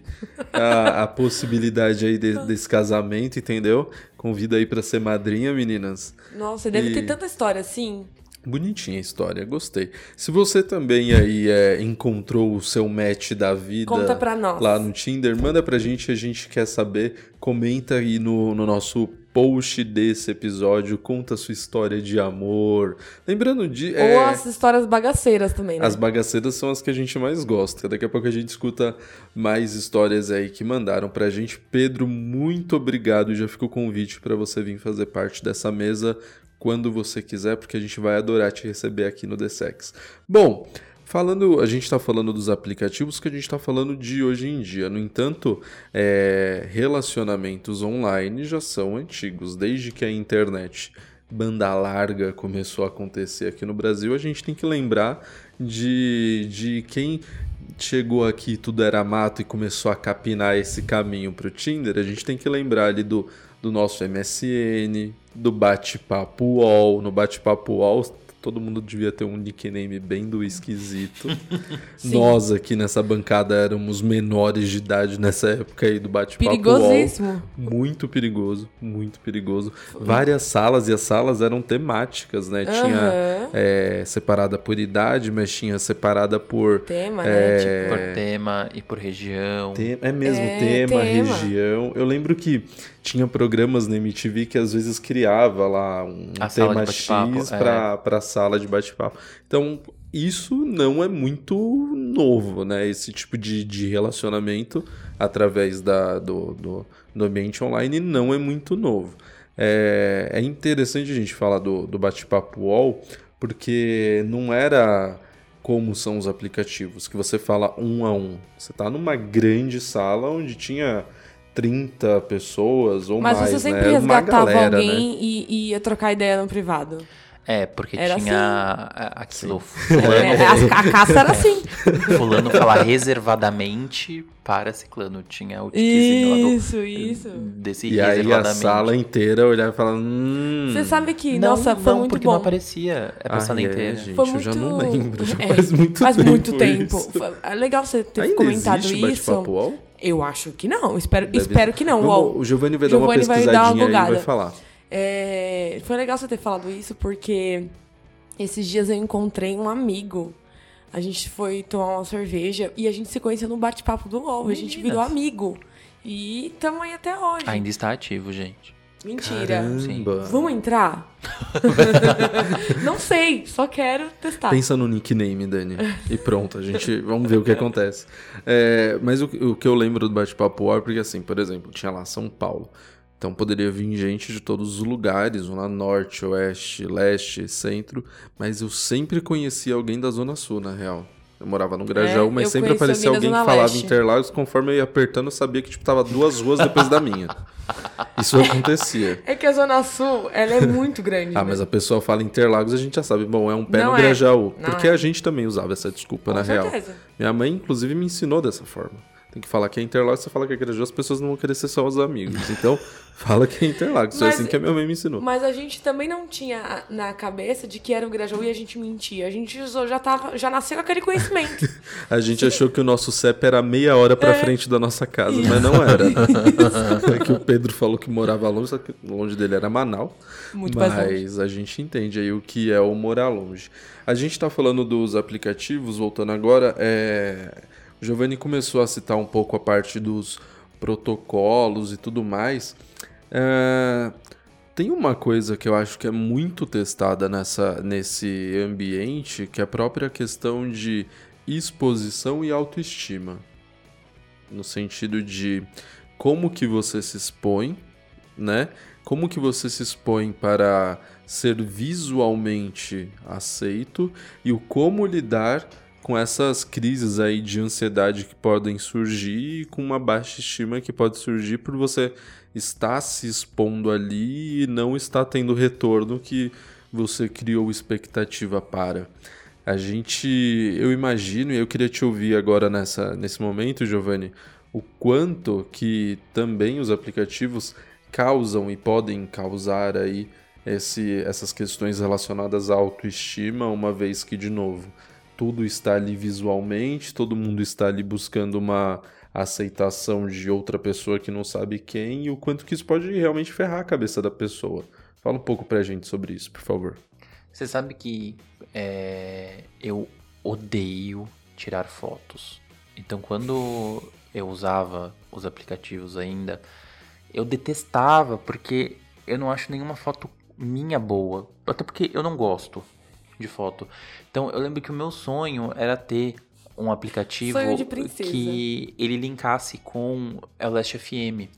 a, a possibilidade aí de- desse casamento, entendeu? Convida aí pra ser madrinha, meninas. Nossa, deve E- ter tanta história assim. Bonitinha a história, gostei. Se você também aí é, encontrou o seu match da vida Conta pra nós. lá no Tinder, manda pra gente, a gente quer saber. Comenta aí no, no nosso post desse episódio, conta a sua história de amor. Lembrando de. é, Ou as histórias bagaceiras também, né? as bagaceiras são as que a gente mais gosta. Daqui a pouco a gente escuta mais histórias aí que mandaram pra gente. Pedro, muito obrigado. Já fica o convite pra você vir fazer parte dessa mesa quando você quiser, porque a gente vai adorar te receber aqui no The Sex. Bom, falando, a gente está falando dos aplicativos que a gente está falando de hoje em dia. No entanto, é, relacionamentos online já são antigos, desde que a internet banda larga começou a acontecer aqui no Brasil, a gente tem que lembrar de, de quem chegou aqui tudo era mato e começou a capinar esse caminho pro Tinder, a gente tem que lembrar ali do, do nosso MSN, do bate-papo UOL. No bate-papo UOL, todo mundo devia ter um nickname bem do esquisito. Nós aqui nessa bancada éramos menores de idade nessa época aí do bate-papo UOL. Perigosíssimo. Muito perigoso, muito perigoso. Várias salas e as salas eram temáticas, né? Tinha Aham. é, separada por idade, mas tinha separada por Tema, É, né? Tipo, Por tema e por região. É mesmo, É, tema, tema. região. Eu lembro que tinha programas na MTV que às vezes criava lá um A tema X é. pra, pra sala de bate-papo. Então, isso não é muito novo, né? Esse tipo de, de relacionamento através da, do, do, do ambiente online não é muito novo. É, é interessante a gente falar do, do bate-papo UOL, porque não era como são os aplicativos, que você fala um a um. Você tá numa grande sala onde tinha 30 pessoas ou Mas mais, você sempre né? Resgatava galera, alguém né? e, e ia trocar ideia no privado. É, porque Era tinha assim. a- aquilo. É, Fulano, a, a caça era assim. fulano falar reservadamente para ciclano. Tinha o tiquezinho lá do, Isso, isso. desse E aí a sala inteira olhava e falava, hum... Você sabe que, Não, nossa, foi não, muito porque bom. não aparecia. É pra Ah, sala é, inteira. gente. Foi eu muito... já não lembro, já É, faz muito faz tempo muito tempo. isso. Foi- É legal você ter Ainda comentado existe isso. bate-papo? Eu acho que não. Espero, Deve- espero que não. Vamos-. O Giovanni vai dar uma Giovanni vai dar uma pesquisadinha aí e vai falar. É, foi legal você ter falado isso, porque esses dias eu encontrei um amigo. A gente foi tomar uma cerveja e a gente se conheceu no bate-papo do UOL. A gente virou amigo. E estamos aí até hoje. Ainda está ativo, gente. Mentira. Caramba. Vamos entrar? Não sei, só quero testar. Pensa no nickname, Dani. E pronto, a gente. Vamos ver o que acontece. É, mas o, o que eu lembro do bate-papo UOL é porque, assim, por exemplo, tinha lá São Paulo. Então poderia vir gente de todos os lugares, lá norte, oeste, leste, centro. Mas eu sempre conhecia alguém da Zona Sul, na real. Eu morava no Grajaú, É, mas sempre aparecia alguém que falava Leste. Interlagos. Conforme eu ia apertando, eu sabia que tipo, tava duas ruas depois da minha. Isso acontecia. É que a Zona Sul, ela é muito grande. Ah, né? mas a pessoa fala Interlagos, a gente já sabe. Bom, é um pé Não no é. Grajaú. Não Porque é. a gente também usava essa desculpa, Com na real. certeza. Minha mãe, inclusive, me ensinou dessa forma. Tem que falar que é Interlagos, você fala que é Grajaú, as pessoas não vão querer ser só os amigos. Então, fala que é Interlagos. Foi assim que a minha mãe me ensinou. Mas a gente também não tinha na cabeça de que era o Grajaú e a gente mentia. A gente já, tava, já nasceu com aquele conhecimento. A gente achou que o nosso CEP era meia hora pra frente da nossa casa, mas não era. É que o Pedro falou que morava longe, só que longe dele era Manaus. Muito. Mas a gente entende aí o que é o morar longe. A gente tá falando dos aplicativos, voltando agora, é... Giovanni começou a citar um pouco a parte dos protocolos e tudo mais. É, Tem uma coisa que eu acho que é muito testada nessa, nesse ambiente, que é a própria questão de exposição e autoestima. No sentido de como que você se expõe, né? Como que você se expõe para ser visualmente aceito e o como lidar com essas crises aí de ansiedade que podem surgir e com uma baixa estima que pode surgir por você estar se expondo ali e não estar tendo o retorno que você criou expectativa para. A gente, eu imagino, e eu queria te ouvir agora nessa, nesse momento, Giovanni, o quanto que também os aplicativos causam e podem causar aí esse, essas questões relacionadas à autoestima, uma vez que, de novo, tudo está ali visualmente, todo mundo está ali buscando uma aceitação de outra pessoa que não sabe quem, e o quanto que isso pode realmente ferrar a cabeça da pessoa. Fala um pouco pra gente sobre isso, por favor. Você sabe que é, eu odeio tirar fotos. Então, quando eu usava os aplicativos ainda, eu detestava porque eu não acho nenhuma foto minha boa. Até porque eu não gosto de foto. Então, eu lembro que o meu sonho era ter um aplicativo que ele linkasse com o Last FM.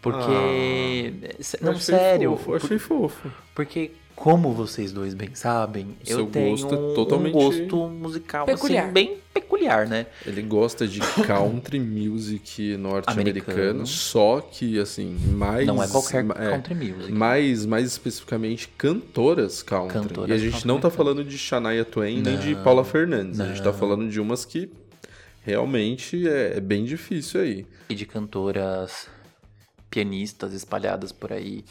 Porque. se- não, Achei sério. Fofo, achei fofo. Porque, como vocês dois bem sabem, Seu eu tenho gosto é um- totalmente- um gosto musical Peculiar. assim, bem peculiar, né? Ele gosta de country music norte-americano, Americano. só que assim, mais não é qualquer ma- é, country music. mais, mais especificamente cantoras country. Cantoras e a gente country não tá americanas. falando de Shania Twain nem de Não, Paula Fernandes. A gente tá não. falando de umas que realmente é, é bem difícil aí. E de cantoras pianistas espalhadas por aí.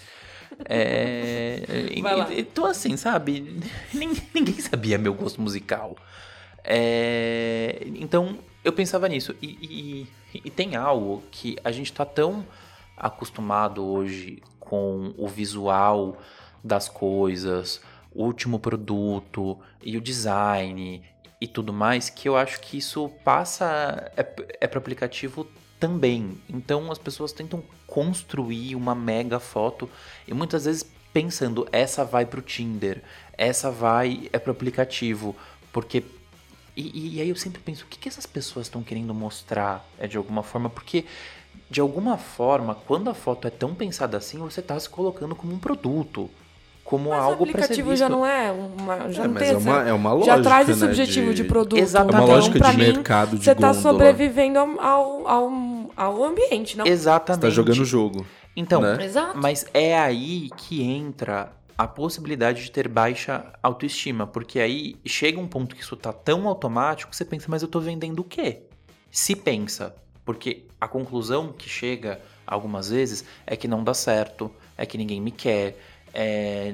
É, então assim, sabe? Ninguém, ninguém sabia meu gosto musical. É, então eu pensava nisso. E, e- e tem algo que a gente tá tão acostumado hoje com o visual das coisas, o último produto e o design e tudo mais, que eu acho que isso passa é, é para aplicativo também. Então as pessoas tentam construir uma mega foto e muitas vezes pensando essa vai pro Tinder, essa vai é pro aplicativo, porque e, e aí eu sempre penso o que, que essas pessoas estão querendo mostrar é de alguma forma, porque de alguma forma quando a foto é tão pensada assim você tá se colocando como um produto, como Mas algo o para ser aplicativo visto. já não é uma. Já É, não mas tem é uma, é uma lógica, já traz esse né, objetivo de, produto. Exatamente. É uma Então, lógica pra de mim, mercado de Você tá gôndola. sobrevivendo ao, ao, ao, ao ambiente, não? Exatamente. Você tá jogando o jogo. Então, né? Exato. Mas é aí que entra a possibilidade de ter baixa autoestima, porque aí chega um ponto que isso tá tão automático que você pensa, mas eu tô vendendo o quê? Se pensa, porque a conclusão que chega algumas vezes é que não dá certo, é que ninguém me quer, é,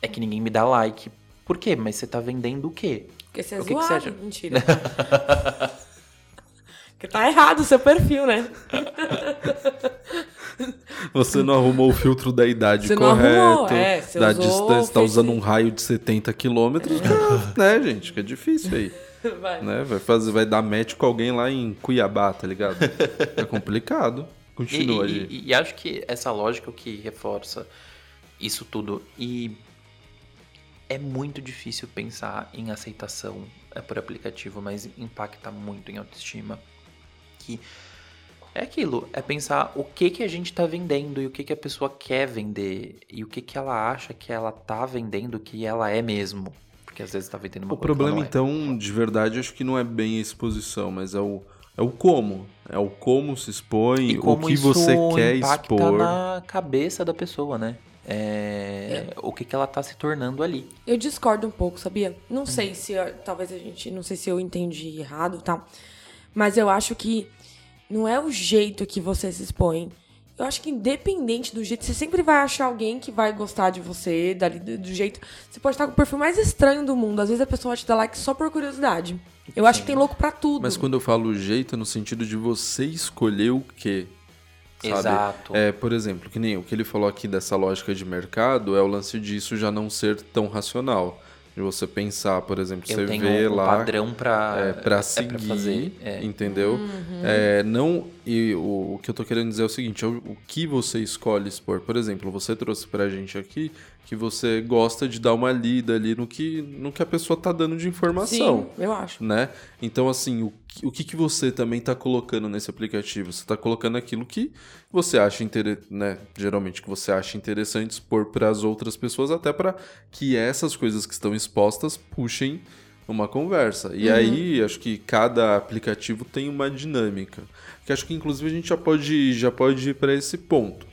é que ninguém me dá like. Por quê? Mas você tá vendendo o quê? Porque você é O que que você zoado. acha? Mentira. Porque tá errado o seu perfil, né? Você não arrumou o filtro da idade Você arrumou, é, você da usou distância, tá usando um raio de 70 quilômetros, né, gente? Que é difícil aí. Vai. Né? Vai, fazer, vai dar match com alguém lá em Cuiabá, tá ligado? É complicado. Continua, e, e, e acho que essa lógica é o que reforça isso tudo. E é muito difícil pensar em aceitação é, por aplicativo, mas impacta muito em autoestima. Que é aquilo, é pensar o que que a gente tá vendendo e o que que a pessoa quer vender e o que que ela acha que ela tá vendendo que ela é mesmo. Porque às vezes tá vendendo uma O coisa ela problema, é. então, de verdade, acho que não é bem a exposição, mas é o, é o como. É o como se expõe, como o que você quer impacta expor. na cabeça da pessoa, né? É, O que, que ela tá se tornando ali. Eu discordo um pouco, sabia? Não sei se eu- talvez a gente, não sei se eu entendi errado, tá? Mas eu acho que não é o jeito que você se expõe. Eu acho que independente do jeito, você sempre vai achar alguém que vai gostar de você, dali, do, do jeito. Você pode estar com o perfil mais estranho do mundo. Às vezes a pessoa vai te dar like só por curiosidade. Eu acho que tem louco pra tudo. Mas quando eu falo jeito, é no sentido de você escolher o quê. Sabe? Exato. É, por exemplo, que nem o que ele falou aqui dessa lógica de mercado é o lance disso já não ser tão racional. De você pensar, por exemplo, Eu você vê um lá padrão pra, é, pra é seguir, fazer. É. entendeu? É, não, e o, o que eu tô querendo dizer é o seguinte, é o, o que você escolhe expor. Por exemplo, você trouxe pra gente aqui que você gosta de dar uma lida ali no que, no que a pessoa tá dando de informação Sim, eu acho. né? Então, assim, o, que- o que, que você também está colocando nesse aplicativo? Você está colocando aquilo que você acha interessante, né? Geralmente que você acha interessante expor para as outras pessoas, até para que essas coisas que estão expostas puxem uma conversa. E aí, acho que cada aplicativo tem uma dinâmica. Que acho que inclusive a gente já pode, já pode ir para esse ponto.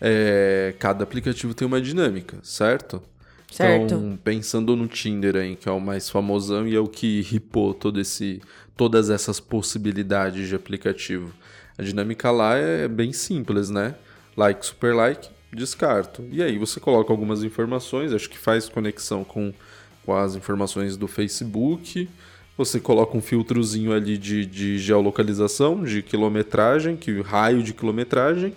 É, cada aplicativo tem uma dinâmica, certo? Certo. Então, pensando no Tinder aí, que é o mais famosão e é o que ripou todo esse, todas essas possibilidades de aplicativo. A dinâmica lá é bem simples, né? Like, super like, descarto. E aí você coloca algumas informações, acho que faz conexão com, com as informações do Facebook. Você coloca um filtrozinho ali de, de geolocalização, de quilometragem, que raio de quilometragem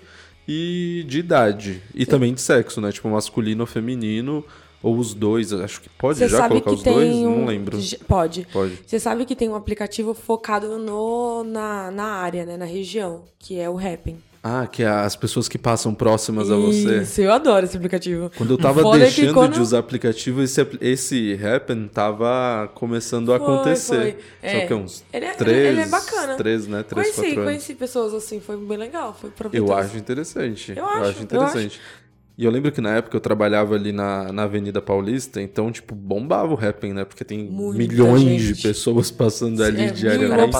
e de idade. E também de sexo, né? Tipo masculino ou feminino, Ou os dois, acho que pode Você já colocar os dois? um... Não lembro. Pode. Pode. Você sabe que tem um aplicativo focado no, na, na área, né? Na região, que é o Happn. Ah, que é as pessoas que passam próximas a você. Isso, eu adoro esse aplicativo. Quando eu tava Foda é deixando quando- de usar aplicativo, esse, esse Happen tava começando a Foi, acontecer. foi. Só É. que uns Ele é- três, ele é bacana. três, né? Três, conheci, quatro anos. conheci pessoas assim, foi bem legal, foi proveitoso. Eu acho interessante. Eu acho, eu interessante. E eu lembro que na época eu trabalhava ali na, na Avenida Paulista, então, tipo, bombava o Happen, né? Porque tem Muita milhões de gente. pessoas passando ali É, diariamente.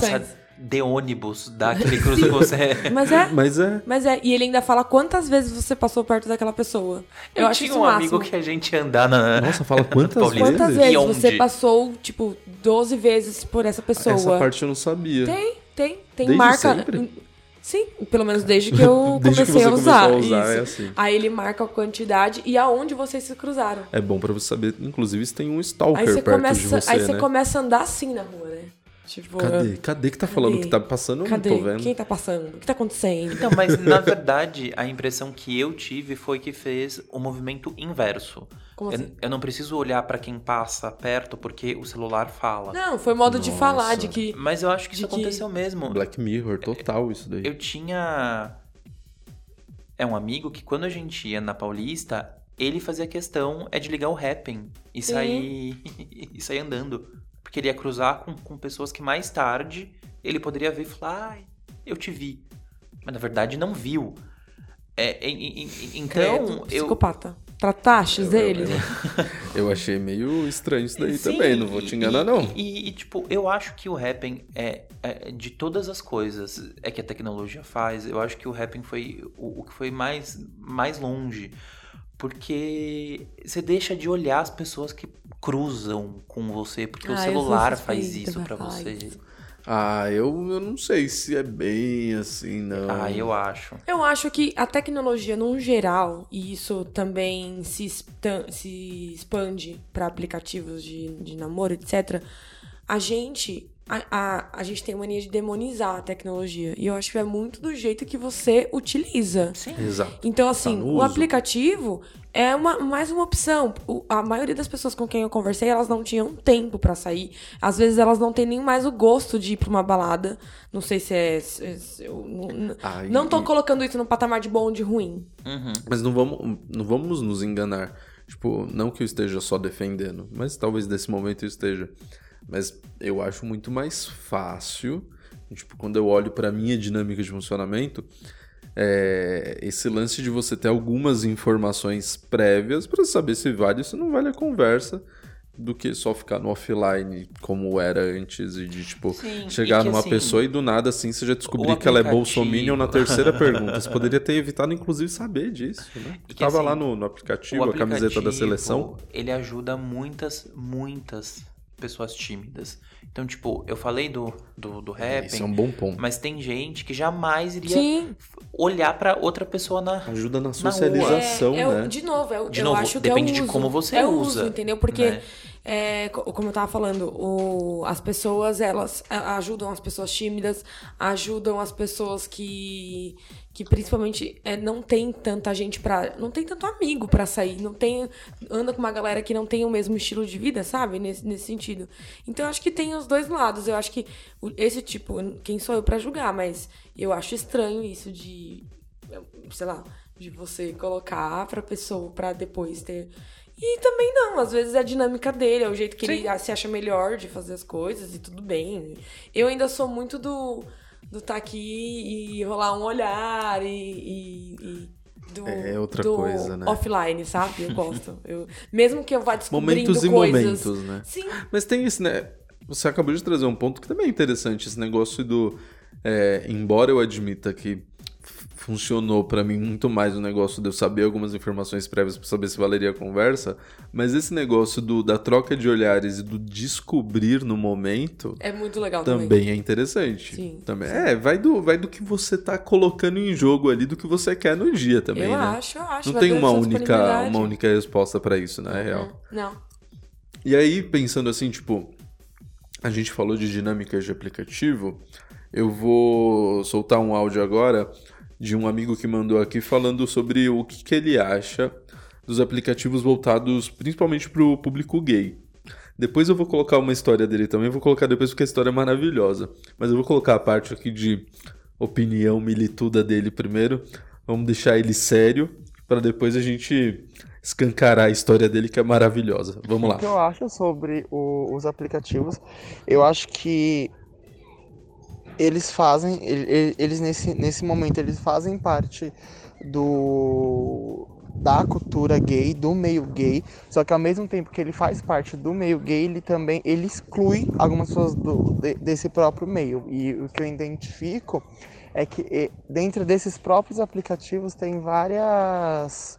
De ônibus, dar aquele cruzo que você. Mas é, Mas é. mas é, e ele ainda fala quantas vezes você passou perto daquela pessoa. Eu, Eu, acho tinha um amigo que a gente ia andar na. Nossa, fala quantas Paulista. vezes? Quantas E vezes onde? você passou, tipo, 12 vezes por essa pessoa? Essa parte eu não sabia. Tem, tem, tem Desde marca. sempre? Sim, pelo menos desde que eu Desde que comecei você a usar. a usar, isso. é assim. Aí ele marca a quantidade e aonde vocês se cruzaram. É bom pra você saber, inclusive, se tem um stalker Aí você perto começa, de você, aí você né? começa a andar assim na rua, né? Tipo, Cadê? Cadê que tá falando Cadê? que tá passando? Eu Cadê? não tô vendo. Quem tá passando? O que tá acontecendo? Então, mas na verdade, a impressão que eu tive foi que fez o movimento inverso. Como Eu, assim? eu não preciso olhar pra quem passa perto porque o celular fala. Não, foi modo de Nossa. falar, de que. Mas eu acho que isso De que- aconteceu mesmo. Black Mirror, total isso daí. Eu tinha. É um amigo que quando a gente ia na Paulista, ele fazia questão é de ligar o Happn e sair e sair andando. Porque ele ia cruzar com, com pessoas que mais tarde ele poderia ver e falar, ai, eu te vi. Mas na verdade não viu. É, e- e- e- então, Credo, eu. psicopata. Trataches ele. Eu achei meio estranho isso daí Sim, também, não vou te enganar, e- não. E, e, tipo, eu acho que o Happn é, é, de todas as coisas é que a tecnologia faz, eu acho que o Happn foi o, o que foi mais, mais longe. Porque você deixa de olhar as pessoas que cruzam com você, porque o Ah, eu celular faz isso falar você. isso. Ah, eu, eu não sei se é bem assim, não. Ah, eu acho. Eu acho que a tecnologia, num geral, e isso também se, se expande para aplicativos de, de namoro, etc., a gente. A, a, a gente tem mania de demonizar a tecnologia. E eu acho que é muito do jeito que você utiliza. Sim. Exato. Então, assim, no o aplicativo é uma, mais uma opção. O- a maioria das pessoas com quem eu conversei, elas não tinham tempo pra sair. Às vezes elas não têm nem mais o gosto de ir pra uma balada. Não sei se é. se- se- eu não, e- não tô colocando isso no patamar de bom ou de ruim. Uhum. Mas não vamos, não vamos nos enganar. Tipo, não que eu esteja só defendendo, mas talvez nesse momento eu esteja. Mas eu acho muito mais fácil, tipo, quando eu olho pra minha dinâmica de funcionamento, é, esse lance de você ter algumas informações prévias pra saber se vale ou se não vale a conversa, do que só ficar no offline como era antes e de, tipo, Sim, chegar que, numa assim, pessoa e do nada assim você já descobrir que ela é aplicativo- bolsominion na terceira pergunta. Você poderia ter evitado, inclusive, saber disso, né? Que, Tava assim, lá no, no aplicativo, O a camiseta da aplicativo, seleção. Ele ajuda muitas, muitas pessoas tímidas. Então, tipo, eu falei do, do, do Happn, Isso é um bom ponto. mas tem gente que jamais iria Sim. olhar pra outra pessoa na. Ajuda na rua. socialização, é, o- né? De novo, é, o- De eu novo, acho que depende é de o uso. como você é usa, uso, entendeu? Porque, né? É, co- como eu tava falando, o- as pessoas, elas ajudam as pessoas tímidas, ajudam as pessoas que, que principalmente é, não tem tanta gente pra... Não tem tanto amigo pra sair, não tem... Anda com uma galera que não tem o mesmo estilo de vida, sabe? Nesse, nesse sentido. Então, eu acho que tem os dois lados. Eu acho que esse tipo... Quem sou eu pra julgar? Mas eu acho estranho isso de sei lá, de você colocar pra pessoa pra depois ter. E também não, às vezes é a dinâmica dele, é o jeito que ele se acha melhor de fazer as coisas e tudo bem. Eu ainda sou muito do do tá aqui e rolar um olhar e, e- e do, É outra do coisa, né? offline, sabe? Eu gosto. Eu, mesmo que eu vá descobrindo Momentos e coisas. momentos, né? Sim, Mas tem esse, né? Você acabou de trazer um ponto que também é interessante, esse negócio do. é, embora eu admita que funcionou pra mim muito mais o negócio de eu saber algumas informações prévias pra saber se valeria a conversa, mas esse negócio do, da troca de olhares e do descobrir no momento é muito legal também. também é interessante. Sim, também. É, vai do, vai do que você tá colocando em jogo ali, do que você quer no dia também, Eu né? acho, eu acho. Não tem uma única, uma única resposta pra isso, né? É real. Não. E aí, pensando assim, tipo, a gente falou de dinâmicas de aplicativo, eu vou soltar um áudio agora de um amigo que mandou aqui falando sobre o que, que ele acha dos aplicativos voltados principalmente para o público gay. Depois eu vou colocar uma história dele também, vou colocar depois porque a história é maravilhosa. Mas eu vou colocar a parte aqui de opinião milituda dele primeiro. Vamos deixar ele sério para depois a gente escancarar a história dele que é maravilhosa. Vamos lá. O que eu acho sobre o, os aplicativos, eu acho que eles fazem, eles nesse, nesse momento eles fazem parte do da cultura gay, do meio gay, só que ao mesmo tempo que ele faz parte do meio gay, ele também ele exclui algumas pessoas do, de, desse próprio meio. E o que eu identifico é que dentro desses próprios aplicativos tem várias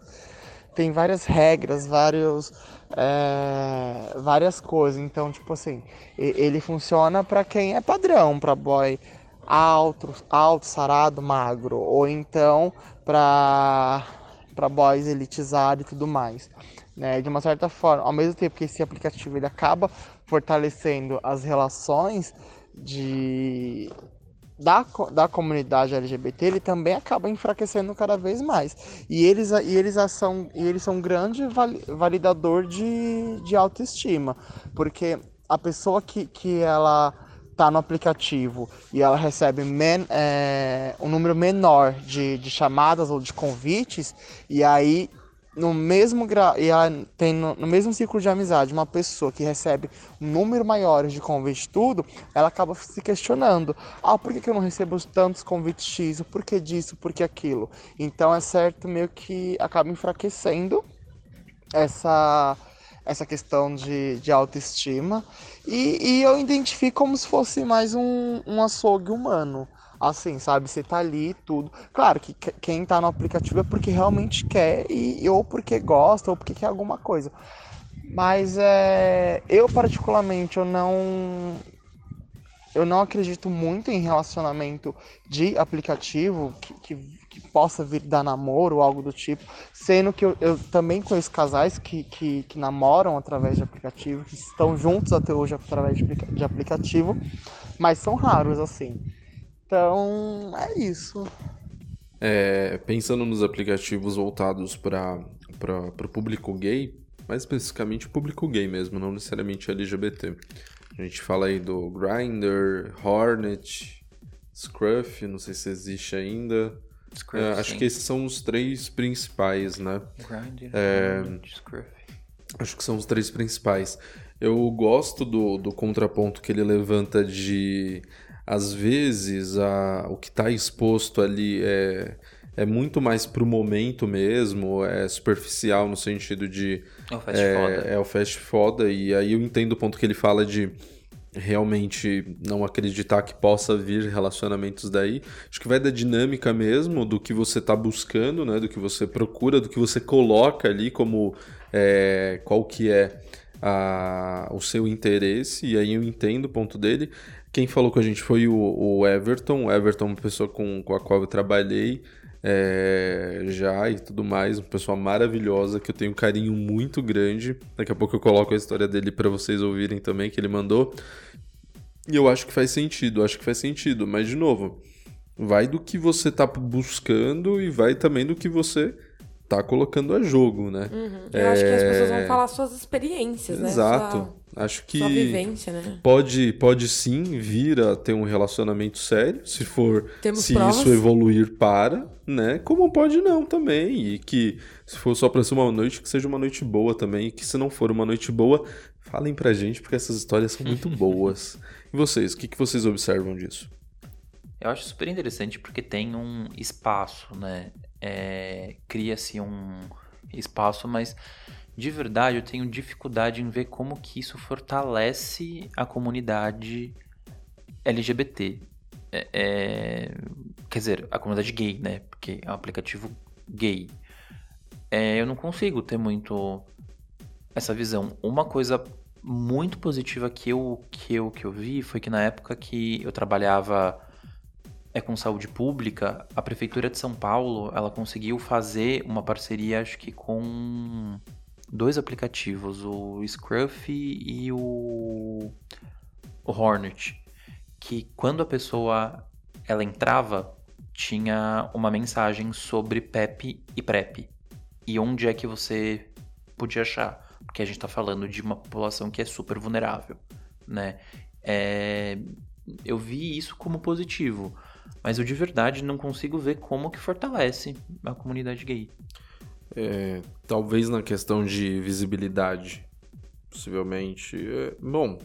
tem várias regras, vários é, várias coisas. Então, tipo assim, ele funciona para quem é padrão, para boy alto, alto, sarado, magro, ou então para para boys elitizados e tudo mais. Né? De uma certa forma, ao mesmo tempo que esse aplicativo ele acaba fortalecendo as relações de da, da comunidade LGBT, ele também acaba enfraquecendo cada vez mais. E eles, e eles, são, e eles são um grande validador de, de autoestima, porque a pessoa que, que ela tá no aplicativo e ela recebe men, é, um número menor de, de chamadas ou de convites, e aí no mesmo gra... e tem no, no, mesmo ciclo de amizade uma pessoa que recebe um número maior de convites tudo, ela acaba se questionando. Ah, por que, que eu não recebo tantos convites X? Por que disso? Por que aquilo? Então é certo meio que acaba enfraquecendo essa essa questão de, de autoestima. E, e eu identifico como se fosse mais um, um açougue humano. Assim, sabe? Você tá ali tudo. Claro que quem tá no aplicativo é porque realmente quer, e, ou porque gosta, ou porque quer alguma coisa. Mas é, eu particularmente eu não eu não acredito muito em relacionamento de aplicativo que, que, que, possa vir dar namoro ou algo do tipo, sendo que eu, eu também conheço casais que, que, que, namoram através de aplicativo, que estão juntos até hoje através de, de aplicativo, mas são raros assim. Então é isso. É, pensando nos aplicativos voltados para o público gay, mais especificamente o público gay mesmo, não necessariamente LGBT. A gente fala aí do Grindr, Hornet, Scruff, não sei se existe ainda. Scruff, é, acho que esses são os três principais, né? Grindr, é, Hornet, Scruff. Acho que são os três principais. Eu gosto do, do contraponto que ele levanta de às vezes a, o que está exposto ali é, é muito mais pro momento mesmo, é superficial no sentido de. É o fast é, foda. É o fast foda, e aí eu entendo o ponto que ele fala de realmente não acreditar que possa vir relacionamentos daí. Acho que vai da dinâmica mesmo, do que você está buscando, né? Do que você procura, do que você coloca ali como é, qual que é a, o seu interesse, e aí eu entendo o ponto dele. Quem falou com a gente foi o, o Everton. O Everton é uma pessoa com, com a qual eu trabalhei é, já e tudo mais. Uma pessoa maravilhosa que eu tenho um carinho muito grande. Daqui a pouco eu coloco a história dele para vocês ouvirem também, que ele mandou. E eu acho que faz sentido, acho que faz sentido. Mas, de novo, vai do que você tá buscando e vai também do que você tá colocando a jogo, né? Uhum. Eu é... acho que as pessoas vão falar suas experiências, Exato. né? Exato. Acho que Sua vivência, né? pode, pode sim vir a ter um relacionamento sério, se for Temos se provas. isso evoluir para, né? Como pode não também. E que se for só pra ser uma noite, que seja uma noite boa também. E que se não for uma noite boa, falem pra gente, porque essas histórias são muito boas. E vocês, o que, que vocês observam disso? Eu acho super interessante porque tem um espaço, né? É, Cria-se um espaço, mas de verdade eu tenho dificuldade em ver como que isso fortalece a comunidade LGBT. É, é, quer dizer, a comunidade gay, né? Porque é um aplicativo gay. É, eu não consigo ter muito essa visão. Uma coisa muito positiva que eu, que eu, que eu vi foi que na época que eu trabalhava é com saúde pública, a prefeitura de São Paulo, ela conseguiu fazer uma parceria, acho que com dois aplicativos, o Scruff e o, o Hornet, que quando a pessoa ela entrava, tinha uma mensagem sobre PEP e PrEP. e onde é que você podia achar? Porque a gente tá falando de uma população que é super vulnerável, né? É, eu vi isso como positivo, mas eu de verdade não consigo ver como que fortalece a comunidade gay. É, talvez na questão de visibilidade, possivelmente. É, bom,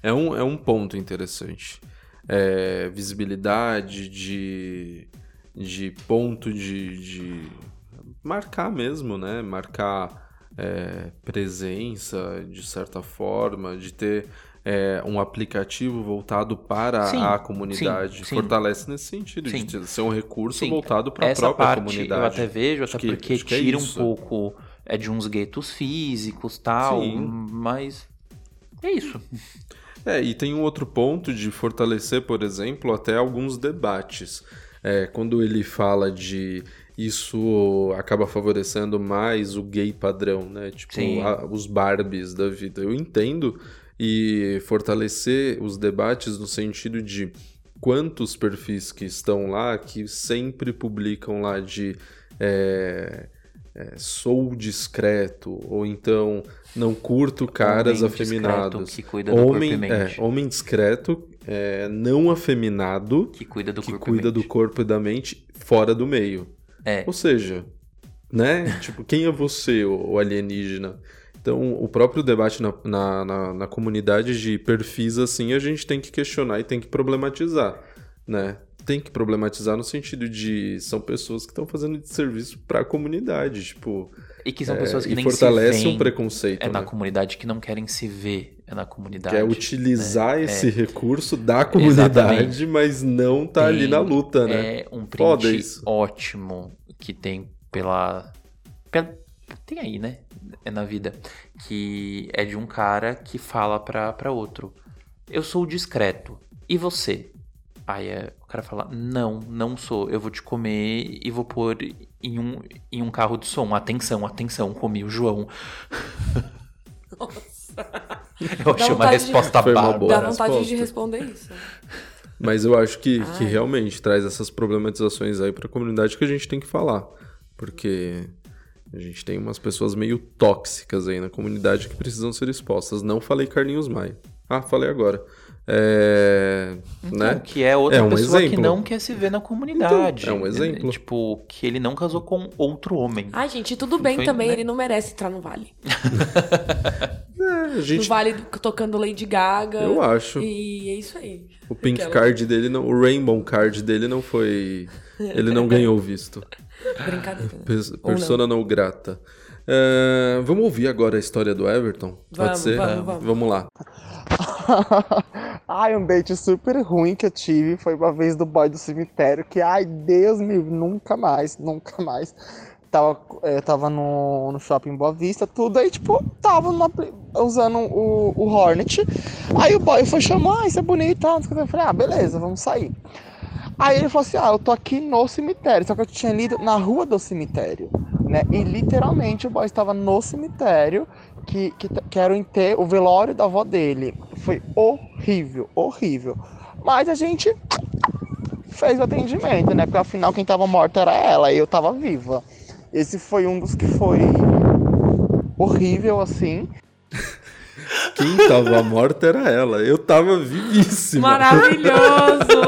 é um, é um ponto interessante. É, visibilidade de, de ponto de, de marcar mesmo, né? Marcar é, presença de certa forma, de ter é, um aplicativo voltado para Sim, a comunidade. sim, sim. Fortalece nesse sentido, Sim. de ser um recurso Sim, voltado para a própria parte comunidade. eu até vejo, até que- porque é tira um isso. pouco é de uns guetos físicos tal, Sim. mas é isso. É, e tem um outro ponto de fortalecer, por exemplo, até alguns debates. É, quando ele fala de isso acaba favorecendo mais o gay padrão, né? Tipo, Sim. a- os Barbies da vida. Eu entendo e fortalecer os debates no sentido de quantos perfis que estão lá que sempre publicam lá de é, é, sou discreto ou então não curto caras Homem afeminados. que cuida do homem, é, homem discreto, é, não afeminado, Que cuida do que corpo e cuida do corpo e da mente fora do meio. É. Ou seja, né? tipo, quem é você, o alienígena? Então, o próprio debate na, na, na, na comunidade de perfis assim, a gente tem que questionar e tem que problematizar, né? Tem que problematizar no sentido de são pessoas que estão fazendo de serviço para a comunidade, tipo, E que são é, pessoas que nem fortalece se veem. um preconceito, É na né? comunidade que não querem se ver, é na comunidade. Que é utilizar né? esse É. recurso da comunidade, Exatamente. mas não tá ali Tem- na luta, né? É um Foda print isso. ótimo que tem pela, pela- Tem aí, né? É na vida. Que é de um cara que fala pra, pra outro: Eu sou discreto. E você? Aí é- o cara fala: Não, não sou. Eu vou te comer e vou pôr em um, em um carro de som. Atenção, atenção, comi o João. Eu achei uma de- resposta bárbara. boa Dá vontade de resposta. responder isso. Mas eu acho que, que realmente traz essas problematizações aí pra comunidade que a gente tem que falar. Porque a gente tem umas pessoas meio tóxicas aí na comunidade que precisam ser expostas. Não falei Carlinhos Maia. Ah, falei agora. É. Então, né? Que é outra É um pessoa que exemplo. não quer se ver na comunidade. Então, é um exemplo. Tipo, que ele não casou com outro homem. Ai, gente, tudo bem Foi, também, né? ele não merece entrar no Vale. É, a No gente. Vale do- tocando Lady Gaga. Eu acho. E é isso aí. O pink Aquela- card dele, não, o rainbow card dele não foi. Ele não ganhou visto. Brincadeira. persona não grata. É, vamos ouvir agora a história do Everton? Pode Vamos, ser? vamos, vamos. lá. ai, um date super ruim que eu tive foi uma vez do boy do cemitério, que, ai, Deus me livre, nunca mais, nunca mais. Tava, eh, tava no, no shopping Boa Vista, tudo, aí, tipo, tava numa usando o, o Hornet. Aí o boy foi chamar, ah, isso é bonito, e não que. eu falei, ah, beleza, vamos sair. Aí ele falou assim, ah, eu tô aqui no cemitério, só que eu tinha lido na rua do cemitério, né? E literalmente o boy estava no cemitério, que, que, que era o, ente- o velório da avó dele. Foi horrível, horrível. Mas a gente fez o atendimento, né? Porque afinal quem tava morta era ela e eu tava viva. Esse foi um dos que foi horrível, assim. Quem tava morta era ela. Eu tava vivíssima. Maravilhoso!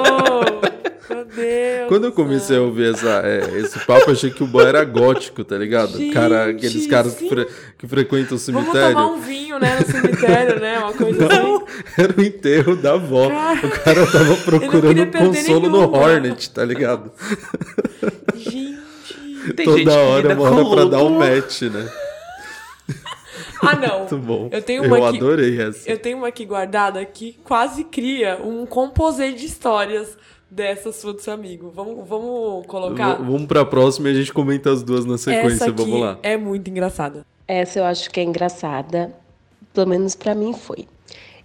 Meu Deus. Quando eu comecei a ouvir essa, é, esse papo, eu achei que o boy era gótico, tá ligado? Gente, Cara, aqueles caras que, fre- que frequentam o Vamos cemitério. tomar um vinho, né, no cemitério, né? Uma coisa Não, assim. era o enterro da avó. Cara, o cara tava procurando consolo no nenhuma. Hornet, tá ligado? Gente. Tem gente que Toda uma hora com pra dar um luto. match, né? Ah, não. Muito bom. Eu tenho uma Eu aqui- adorei essa. Eu tenho uma aqui guardada que quase cria um composê de histórias dessa sua do seu amigo. Vamos, vamos colocar? V- Vamos pra próxima e a gente comenta as duas na sequência. Essa aqui Vamos lá. é muito engraçada. Essa eu acho que é engraçada, pelo menos pra mim foi.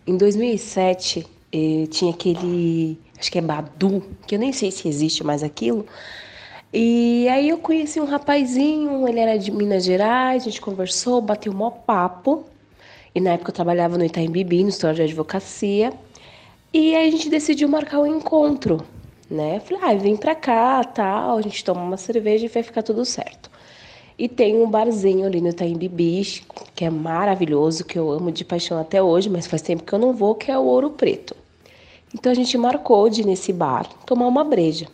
Em 2007, eh, tinha aquele, acho que é Badu, que eu nem sei se existe mais aquilo. E aí eu conheci um rapazinho, ele era de Minas Gerais, a gente conversou, bateu um maior papo. E na época eu trabalhava no Itaim Bibi, no escritório de advocacia. E aí a gente decidiu marcar um encontro, né? Falei, ah, vem pra cá, tal, a gente toma uma cerveja e vai ficar tudo certo. E tem um barzinho ali no Taimbi Beach, que é maravilhoso, que eu amo de paixão até hoje, mas faz tempo que eu não vou, que é o Ouro Preto. Então a gente marcou de ir nesse bar tomar uma breja.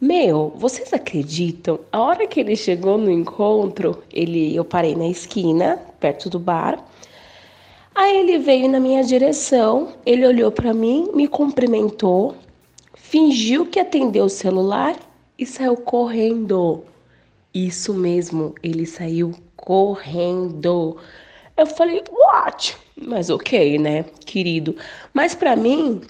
Meu, vocês acreditam? A hora que ele chegou no encontro, ele, eu parei na esquina, perto do bar. Aí ele veio na minha direção, ele olhou para mim, me cumprimentou, fingiu que atendeu o celular e saiu correndo. Isso mesmo, ele saiu correndo. Eu falei, what? Mas ok, né, querido? Mas para mim,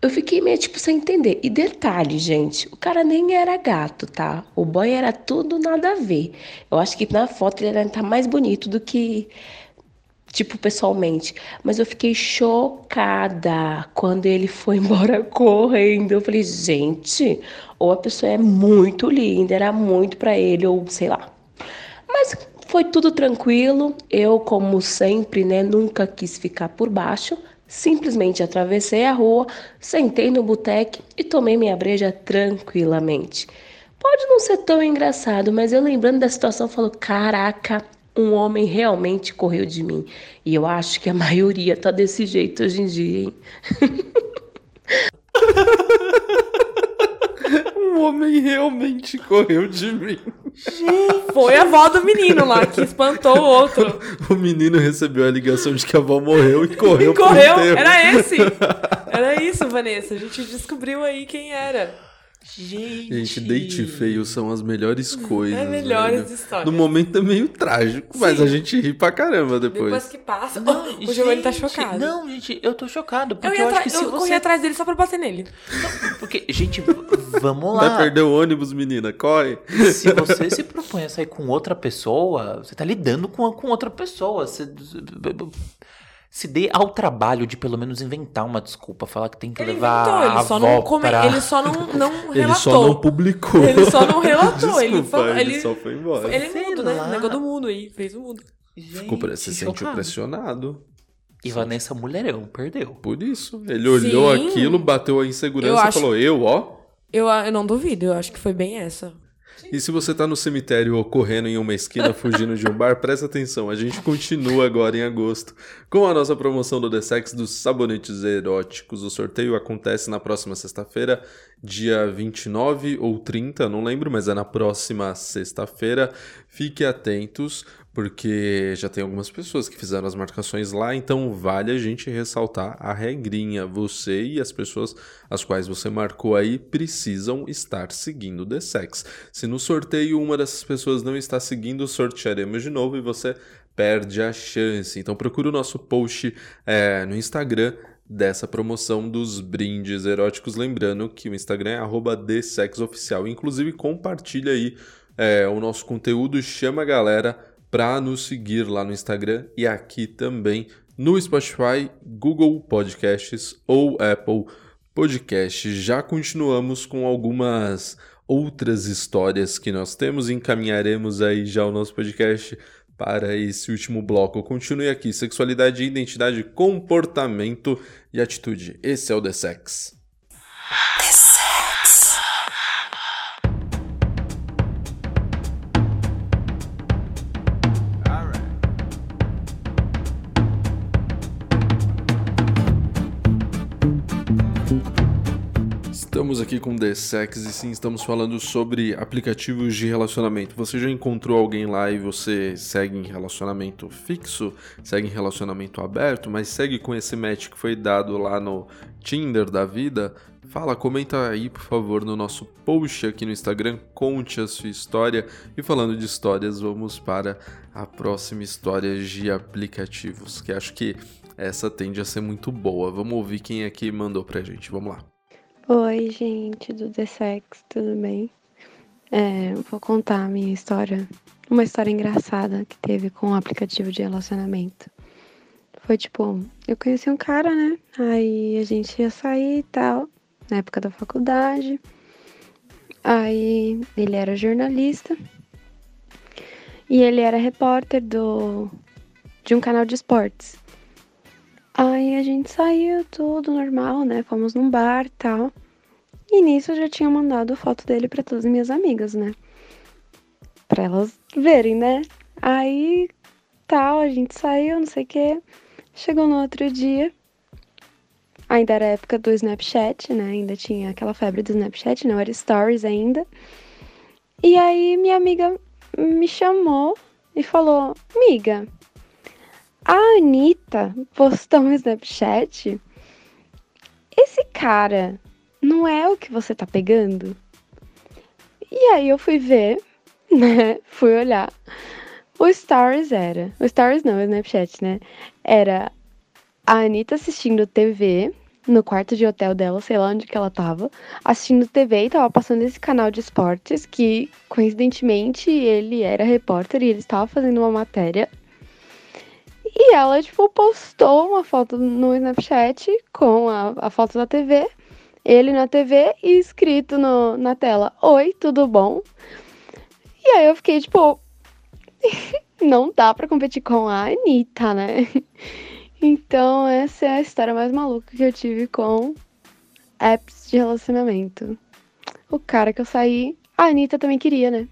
eu fiquei meio tipo sem entender. E detalhe, gente, o cara nem era gato, tá? O boy era tudo nada a ver. Eu acho que na foto ele ainda tá mais bonito do que tipo, pessoalmente. Mas eu fiquei chocada quando ele foi embora correndo. Eu falei, gente, ou a pessoa é muito linda, era muito para ele, ou sei lá. Mas foi tudo tranquilo. Eu, como sempre, né, nunca quis ficar por baixo. Simplesmente atravessei a rua, sentei no boteque e tomei minha breja tranquilamente. Pode não ser tão engraçado, mas eu lembrando da situação, falo: caraca, um homem realmente correu de mim. E eu acho que a maioria tá desse jeito hoje em dia, hein? um homem realmente correu de mim. Foi a avó do menino lá que espantou o outro. O menino recebeu a ligação de que a avó morreu e correu. E correu, era esse. Era isso, Vanessa. A gente descobriu aí quem era. Gente. Gente, date feio são as melhores coisas. É melhores velho. histórias. No momento é meio trágico, mas Sim. a gente ri pra caramba depois. Depois que passa. Não, o Giovanni tá gente, chocado. Não, gente, eu tô chocado. eu Porque ia eu, acho que se eu você. corri atrás dele só pra bater nele. Porque, gente, vamos Vai lá. perder o ônibus, menina, corre. Se você se propõe a sair com outra pessoa, você tá lidando com, com outra pessoa. Você, se dê ao trabalho de pelo menos inventar uma desculpa, falar que tem que Ele levar inventou, a ele só avó não come... pra... ele só não, não relatou. Ele só não publicou. Ele só não relatou, ele Desculpa, falou- ele ele- só foi embora. Ele é Sei mudo, né? lá. Negou do mundo aí, fez o mundo. Ficou, Gente, se sentiu chocado. pressionado. E Vanessa Mulherão, perdeu. Por isso. Ele olhou Sim. aquilo, bateu a insegurança e acho- falou: Eu, ó. Eu, eu não duvido, eu acho que foi bem essa. E se você tá no cemitério ou correndo em uma esquina fugindo de um bar, presta atenção. A gente continua agora em agosto com a nossa promoção do The Sex dos sabonetes eróticos. O sorteio acontece na próxima sexta-feira, dia 29 ou 30, não lembro, mas é na próxima sexta-feira. Fique atentos, porque já tem algumas pessoas que fizeram as marcações lá, então vale a gente ressaltar a regrinha. Você e as pessoas as quais você marcou aí precisam estar seguindo o The Sex. Se no sorteio uma dessas pessoas não está seguindo, sortearemos de novo e você perde a chance. Então procura o nosso post é, no Instagram dessa promoção dos brindes eróticos. Lembrando que o Instagram é arroba. Inclusive compartilha aí é, o nosso conteúdo, chama a galera para nos seguir lá no Instagram e aqui também no Spotify, Google Podcasts ou Apple Podcasts. Já continuamos com algumas outras histórias que nós temos, encaminharemos aí já o nosso podcast para esse último bloco. Continue aqui, sexualidade, identidade, comportamento e atitude. Esse é o The Sex. Estamos aqui com The Sex e sim, estamos falando sobre aplicativos de relacionamento. Você já encontrou alguém lá e você segue em relacionamento fixo, segue em relacionamento aberto, mas segue com esse match que foi dado lá no Tinder da vida? Fala, comenta aí, por favor, no nosso post aqui no Instagram, conte a sua história. E falando de histórias, vamos para a próxima história de aplicativos, que acho que essa tende a ser muito boa. Vamos ouvir quem aqui mandou pra gente. Vamos lá. Oi, gente do The Sex, tudo bem? É, vou contar a minha história, uma história engraçada que teve com o aplicativo de relacionamento. Foi tipo, eu conheci um cara, né? Aí a gente ia sair e tal, na época da faculdade. Aí ele era jornalista e ele era repórter do de um canal de esportes. Aí a gente saiu, tudo normal, né? Fomos num bar tal. E nisso eu já tinha mandado foto dele pra todas as minhas amigas, né? pra elas verem, né? Aí, tal, a gente saiu, não sei o quê. Chegou no outro dia. Ainda era época do Snapchat, né? Ainda tinha aquela febre do Snapchat, não era Stories ainda. E aí minha amiga me chamou e falou: Amiga, a Anitta postou um Snapchat. Esse cara não é o que você tá pegando? E aí eu fui ver, né? Fui olhar. O Stories era. O Stories não, o Snapchat, né? Era a Anitta assistindo TV no quarto de hotel dela, sei lá onde que ela tava, assistindo TV e tava passando esse canal de esportes que, coincidentemente, ele era repórter e ele estava fazendo uma matéria. E ela, tipo, postou uma foto no Snapchat com a, a foto da TV, ele na TV e escrito no, na tela: Oi, tudo bom? E aí eu fiquei, tipo, não dá pra competir com a Anitta, né? Então, essa é a história mais maluca que eu tive com apps de relacionamento. O cara que eu saí, a Anitta também queria, né?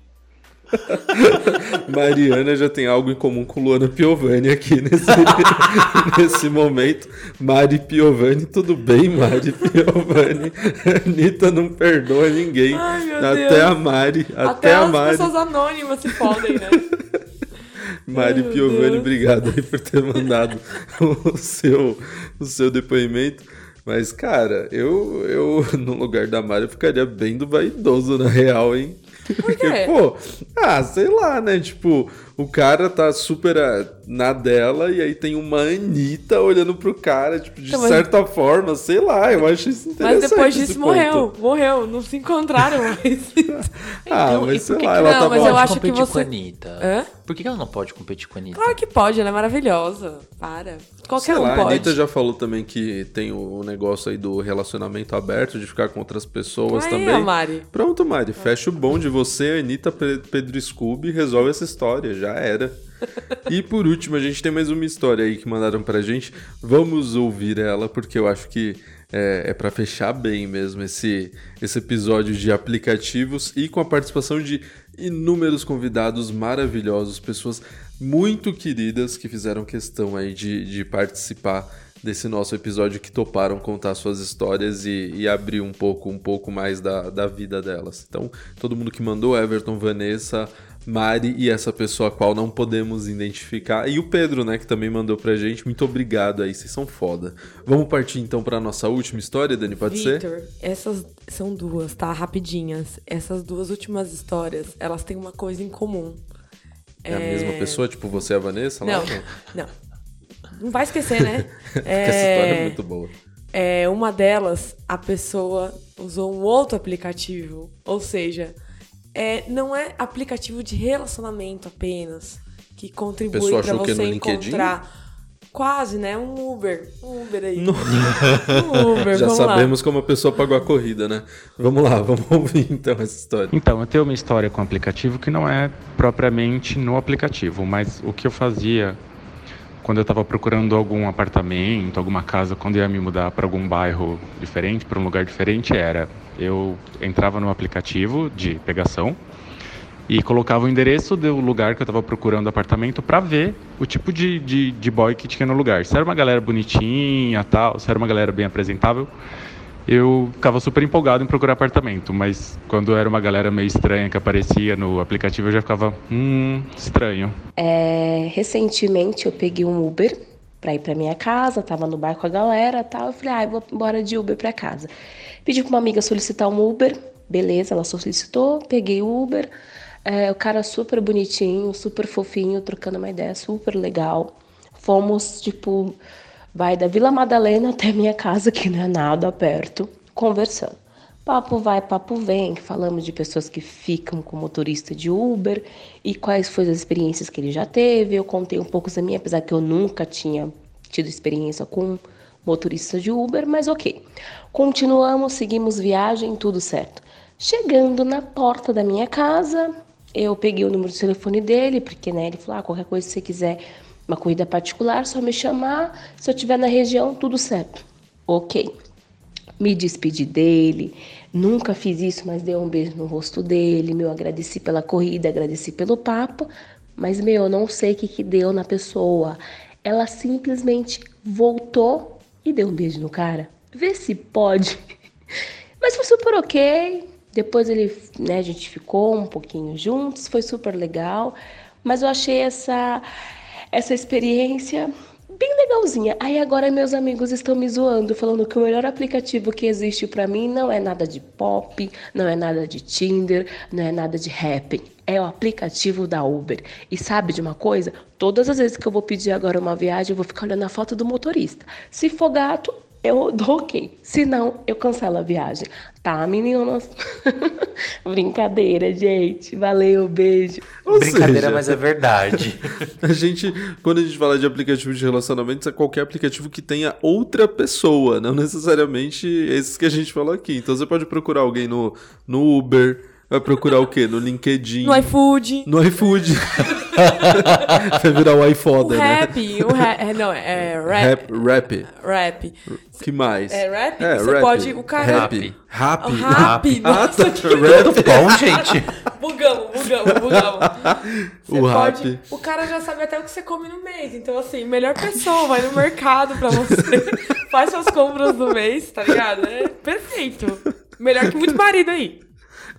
Mariana já tem algo em comum com Luana Piovani aqui nesse, nesse momento. Mari Piovani, tudo bem, Mari Piovani? Anitta não perdoa ninguém. Ai, até Deus. a Mari. Até, Até a as Mari. pessoas anônimas se fodem, né? Mari Meu Piovani, Deus. obrigado aí por ter mandado o seu, o seu depoimento. Mas, cara, eu, eu, no lugar da Mari, eu ficaria bem do vaidoso, na real, hein? Porque, quê? pô, ah, sei lá, né? Tipo, o cara tá super ah, na dela e aí tem uma Anitta olhando pro cara, tipo, de Então, mas- certa forma, sei lá, eu acho isso interessante. Mas depois disso ponto. morreu, morreu, não se encontraram mais. Ah, Então, mas sei por que lá, que ela não, tava... mas eu pode acho que competir você- com a Anitta? Hã? Por que ela não pode competir com a Anitta? Claro que pode, ela é maravilhosa. Para. Qualquer Sei um lá, a pode. Anitta já falou também que tem o negócio aí do relacionamento aberto, de ficar com outras pessoas Aí, também. Mari. Pronto, Mari, fecha o bonde. Você, Anitta, Pe- Pedro Scooby, resolve essa história, já era. E por último, a gente tem mais uma história aí que mandaram pra gente. Vamos ouvir ela, porque eu acho que é, é para fechar bem mesmo esse, esse episódio de aplicativos e com a participação de inúmeros convidados maravilhosos, pessoas muito queridas que fizeram questão aí de, de participar desse nosso episódio que toparam contar suas histórias e, e abrir um pouco, um pouco mais da, da vida delas. Então, todo mundo que mandou, Everton, Vanessa, Mari e essa pessoa a qual não podemos identificar. E o Pedro, né, que também mandou pra gente. Muito obrigado aí, vocês são foda. Vamos partir então pra nossa última história, Dani, pode ser? Victor, essas são duas, tá? Rapidinhas. Essas duas últimas histórias, elas têm uma coisa em comum. É a mesma pessoa, tipo você e a Vanessa? lá? Não, não. Não vai esquecer, né? Porque essa história é muito boa. É, uma delas, a pessoa usou um outro aplicativo. Ou seja, é, não é aplicativo de relacionamento apenas que contribui é você no LinkedIn? encontrar. Quase, né? Um Uber. Um Uber aí. Um Uber, Já vamos lá. sabemos como a pessoa pagou a corrida, né? Vamos lá, vamos ouvir então essa história. Então, eu tenho uma história com o aplicativo que não é propriamente no aplicativo, mas o que eu fazia quando eu estava procurando algum apartamento, alguma casa, quando eu ia me mudar para algum bairro diferente, para um lugar diferente, era eu entrava no aplicativo de pegação e colocava o endereço do lugar que eu estava procurando apartamento para ver o tipo de, de, de boy que tinha no lugar. Se era uma galera bonitinha, tal, se era uma galera bem apresentável, eu ficava super empolgado em procurar apartamento, mas quando era uma galera meio estranha que aparecia no aplicativo, eu já ficava, hum, estranho. É, recentemente eu peguei um Uber pra ir pra minha casa, tava no bar com a galera tal. Eu falei, ah, vou embora de Uber pra casa. Pedi pra uma amiga solicitar um Uber, beleza, ela solicitou, peguei o Uber. É, o cara super bonitinho, super fofinho, trocando uma ideia super legal. Fomos, tipo, vai da Vila Madalena até minha casa, que não é nada perto, conversando. Papo vai, papo vem, falamos de pessoas que ficam com motorista de Uber e quais foram as experiências que ele já teve. Eu contei um pouco da minha, apesar que eu nunca tinha tido experiência com motorista de Uber, mas ok. Continuamos, seguimos viagem, tudo certo. Chegando na porta da minha casa, eu peguei o número de telefone dele, porque né, ele falou: ah, qualquer coisa que você quiser, uma corrida particular, só me chamar. Se eu estiver na região, tudo certo. Ok. Me despedi dele. Nunca fiz isso, mas dei um beijo no rosto dele. Meu, agradeci pela corrida, agradeci pelo papo. Mas, meu, eu não sei o que, que deu na pessoa. Ela simplesmente voltou e deu um beijo no cara. Vê se pode. Mas foi super ok. Depois ele, né, a gente ficou um pouquinho juntos, foi super legal. Mas eu achei essa, essa experiência bem legalzinha. Aí agora meus amigos estão me zoando, falando que o melhor aplicativo que existe para mim não é nada de pop, não é nada de Tinder, não é nada de Happn. É o aplicativo da Uber. E sabe de uma coisa? Todas as vezes que eu vou pedir agora uma viagem, eu vou ficar olhando a foto do motorista. Se for gato, eu dou ok. Se não, eu cancelo a viagem. Tá, meninas? Brincadeira, gente. Valeu, beijo. Ou Brincadeira, seja, mas é verdade. A gente, quando a gente fala de aplicativo de relacionamentos, é qualquer aplicativo que tenha outra pessoa, não necessariamente esses que a gente falou aqui. Então você pode procurar alguém no, no Uber, vai procurar o quê? No LinkedIn. No iFood. No iFood. vai virar o O iFoda, né? rap, o rap, é, não, é rap. Rap, rap. Rap. que mais? É rap? É, Você rap. pode, o cara... Rap. Rap. O rap, Ah, nossa, tá. que- Rap. Bom, gente. Bugamos, bugamos, bugamos. Você O pode, rap. o cara já sabe até o que você come no mês. Então, assim, melhor pessoa, vai no mercado pra você. faz suas compras do mês, tá ligado? É perfeito. Melhor que muito marido aí.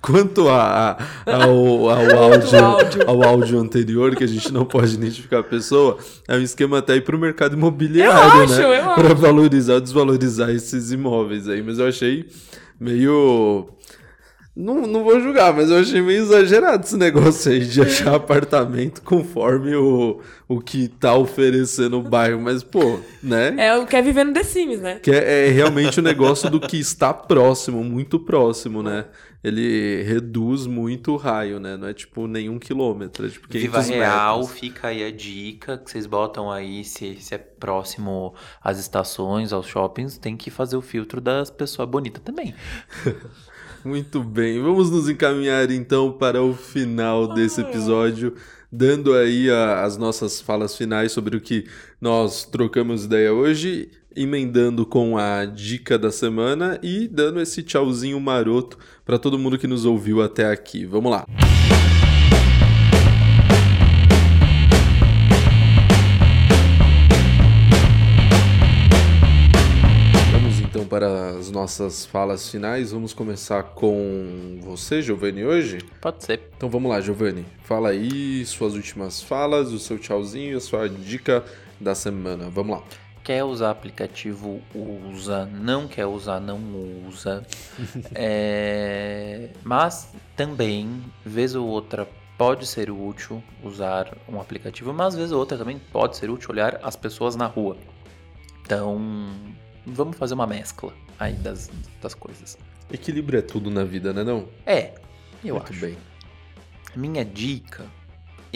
Quanto a, a- ao, ao, áudio, ao áudio anterior, que a gente não pode identificar a pessoa, é um esquema até ir pro mercado imobiliário, Eu acho, né? eu Pra acho. valorizar ou desvalorizar esses imóveis aí. Mas eu achei meio. Não, não vou julgar, mas eu achei meio exagerado esse negócio aí de achar apartamento conforme o, o que tá oferecendo o bairro. Mas, pô, né? É o que é viver no The Sims, né? Que é, é realmente o negócio do que está próximo, muito próximo, né? Ele reduz muito o raio, né? Não é tipo nenhum quilômetro, é tipo 500 Viva Real, metros. fica aí a dica que vocês botam aí, se, se é próximo às estações, aos shoppings, tem que fazer o filtro das pessoas bonitas também. Muito bem, vamos nos encaminhar então para o final desse episódio, dando aí a- as nossas falas finais sobre o que nós trocamos ideia hoje, emendando com a dica da semana e dando esse tchauzinho maroto para todo mundo que nos ouviu até aqui. Vamos lá. Vamos então para as nossas falas finais. Vamos começar com você, Giovanni, hoje? Pode ser. Então vamos lá, Giovanni. Fala aí suas últimas falas, o seu tchauzinho, a sua dica da semana. Vamos lá. Quer usar aplicativo, usa. Não quer usar, não usa. É, Mas também, vez ou outra, pode ser útil usar um aplicativo, mas vez ou outra também pode ser útil olhar as pessoas na rua. Então, vamos fazer uma mescla aí das, das coisas. Equilíbrio é tudo na vida, né não? É, eu Muito acho. bem. Minha dica,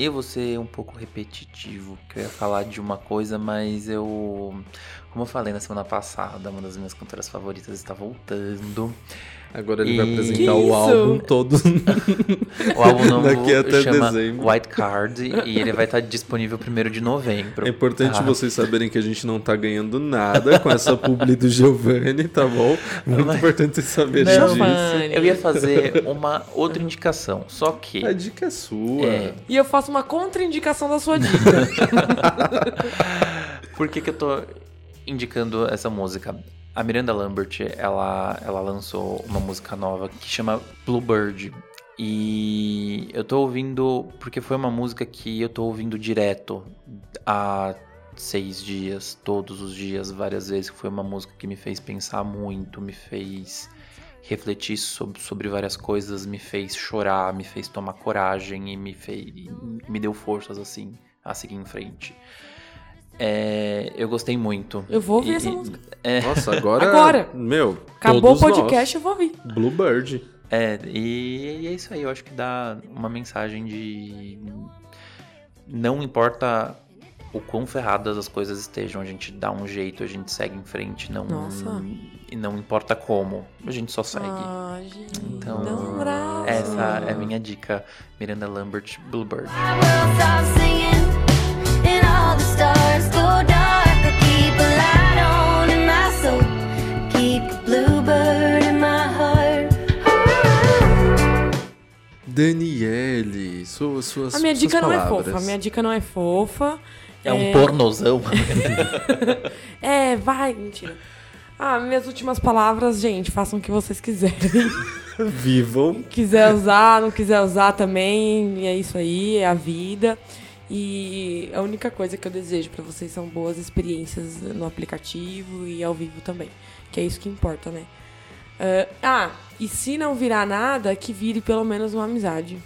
eu vou ser um pouco repetitivo, que eu ia falar de uma coisa, mas eu, como eu falei na semana passada, uma das minhas cantoras favoritas está voltando. Agora ele vai E- apresentar Que o isso? álbum todo O álbum novo daqui até chama dezembro. White Card e ele vai estar disponível 1 de novembro. É importante Ah, vocês saberem que a gente não tá ganhando nada com essa publi do Giovanni, tá bom? Muito Mas- importante vocês saberem Não, disso. Giovanni. Eu ia fazer uma outra indicação, só que A dica é sua. É. E eu faço uma contraindicação da sua dica. Por que, que eu tô indicando essa música? A Miranda Lambert, ela, ela lançou uma música nova que chama Bluebird. E eu tô ouvindo, porque foi uma música que eu tô ouvindo direto há seis dias, todos os dias, várias vezes. Foi uma música que me fez pensar muito, me fez refletir sobre, sobre várias coisas, me fez chorar, me fez tomar coragem e me fez me deu forças assim a seguir em frente. É, eu gostei muito. Eu vou ouvir E- essa e- música. É, Nossa, agora. Agora. Meu. Acabou o podcast, eu vou ouvir. nós. Bluebird. é, e, e é isso aí. Eu acho que dá uma mensagem de. Não importa o quão ferradas as coisas estejam, a gente dá um jeito, a gente segue em frente. Não, Nossa. E não importa como, a gente só segue. Ah, gente. Então, dá um. Essa é a minha dica. Miranda Lambert, Bluebird. I will stop singing and all the stars Daniele, suas suas A minha suas dica palavras. não é fofa, a minha dica não é fofa. É, é... um pornozão. é, vai, mentira. Ah, minhas últimas palavras, gente, façam o que vocês quiserem. Vivam. Quiser usar, não quiser usar também, é isso aí, é a vida. E a única coisa que eu desejo pra vocês são boas experiências no aplicativo e ao vivo também. Que é isso que importa, né? Ah, ah, e se não virar nada, que vire pelo menos uma amizade.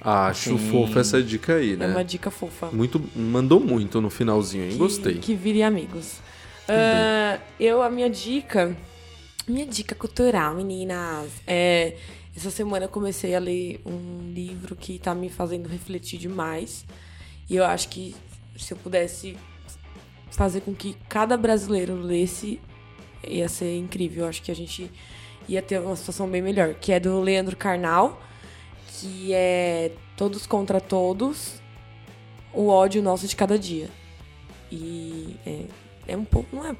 Acho Sim. fofa essa dica aí, né? É uma dica fofa. Muito, mandou muito no finalzinho, hein? que, Gostei. Que vire amigos. Ah, eu, a minha dica. Minha dica cultural, meninas. É. Essa semana eu comecei a ler um livro que tá me fazendo refletir demais. E eu acho que se eu pudesse fazer com que cada brasileiro lesse, ia ser incrível. Eu acho que a gente ia ter uma situação bem melhor. Que é do Leandro Carnal, que é Todos contra Todos, o ódio nosso de cada dia. E é, é um pouco. Não é.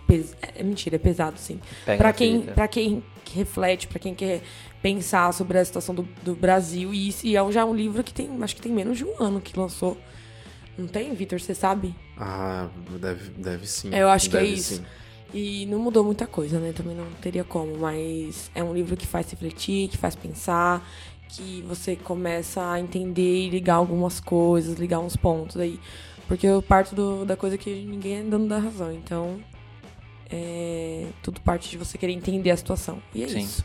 É mentira, é pesado, sim. Na quem, pra quem reflete, pra quem quer pensar sobre a situação do, do Brasil. E, e é um- já um livro que tem. Acho que tem menos de um ano que lançou. Não tem, Vitor? Você sabe? Ah, deve, deve sim. Eu acho que é Deve isso. sim. E não mudou muita coisa, né? Também não teria como, mas é um livro que faz refletir, que faz pensar, que você começa a entender e ligar algumas coisas, ligar uns pontos aí. Porque eu parto do- da coisa que ninguém é dono da razão. Então, é, tudo parte de você querer entender a situação. E é Sim. isso.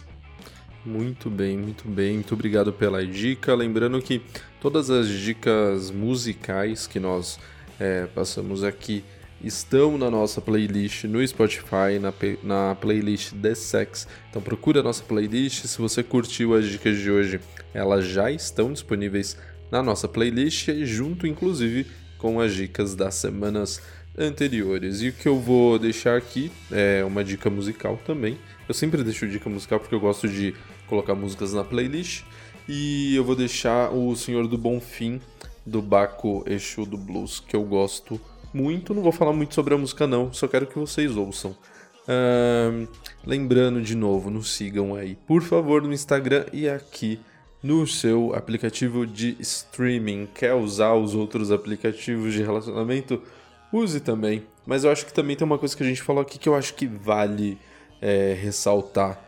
Muito bem, muito bem. Muito obrigado pela dica. Lembrando que todas as dicas musicais que nós é, passamos aqui estão na nossa playlist no Spotify, na, na playlist The Sex. Então procura a nossa playlist. Se você curtiu as dicas de hoje, elas já estão disponíveis na nossa playlist, junto inclusive com as dicas das semanas anteriores. E o que eu vou deixar aqui é uma dica musical também. Eu sempre deixo dica musical porque eu gosto de colocar músicas na playlist. E eu vou deixar o Senhor do Bonfim, do Baco Exu do Blues, que eu gosto muito. Não vou falar muito sobre a música, não, só quero que vocês ouçam. Ahn, lembrando de novo, nos sigam aí, por favor, no Instagram e aqui no seu aplicativo de streaming. Quer usar os outros aplicativos de relacionamento? Use também. Mas eu acho que também tem uma coisa que a gente falou aqui que eu acho que vale é, ressaltar.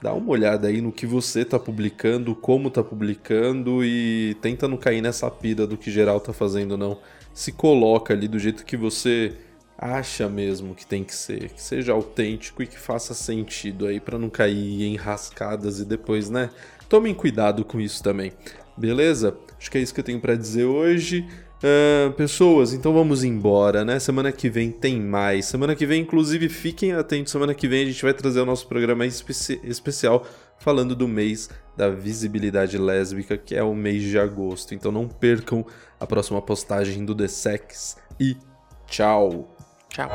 Dá uma olhada aí no que você tá publicando, como tá publicando e tenta não cair nessa pira do que geral tá fazendo, não. Se coloca ali do jeito que você acha mesmo que tem que ser, que seja autêntico e que faça sentido aí pra não cair em rascadas e depois, né? Tomem cuidado com isso também. Beleza? Acho que é isso que eu tenho pra dizer hoje. Ah, pessoas, então vamos embora, né? Semana que vem tem mais. Semana que vem, inclusive, fiquem atentos. Semana que vem a gente vai trazer o nosso programa especi- especial falando do mês da visibilidade lésbica, que é o mês de agosto. Então não percam a próxima postagem do The Sex e tchau! Tchau.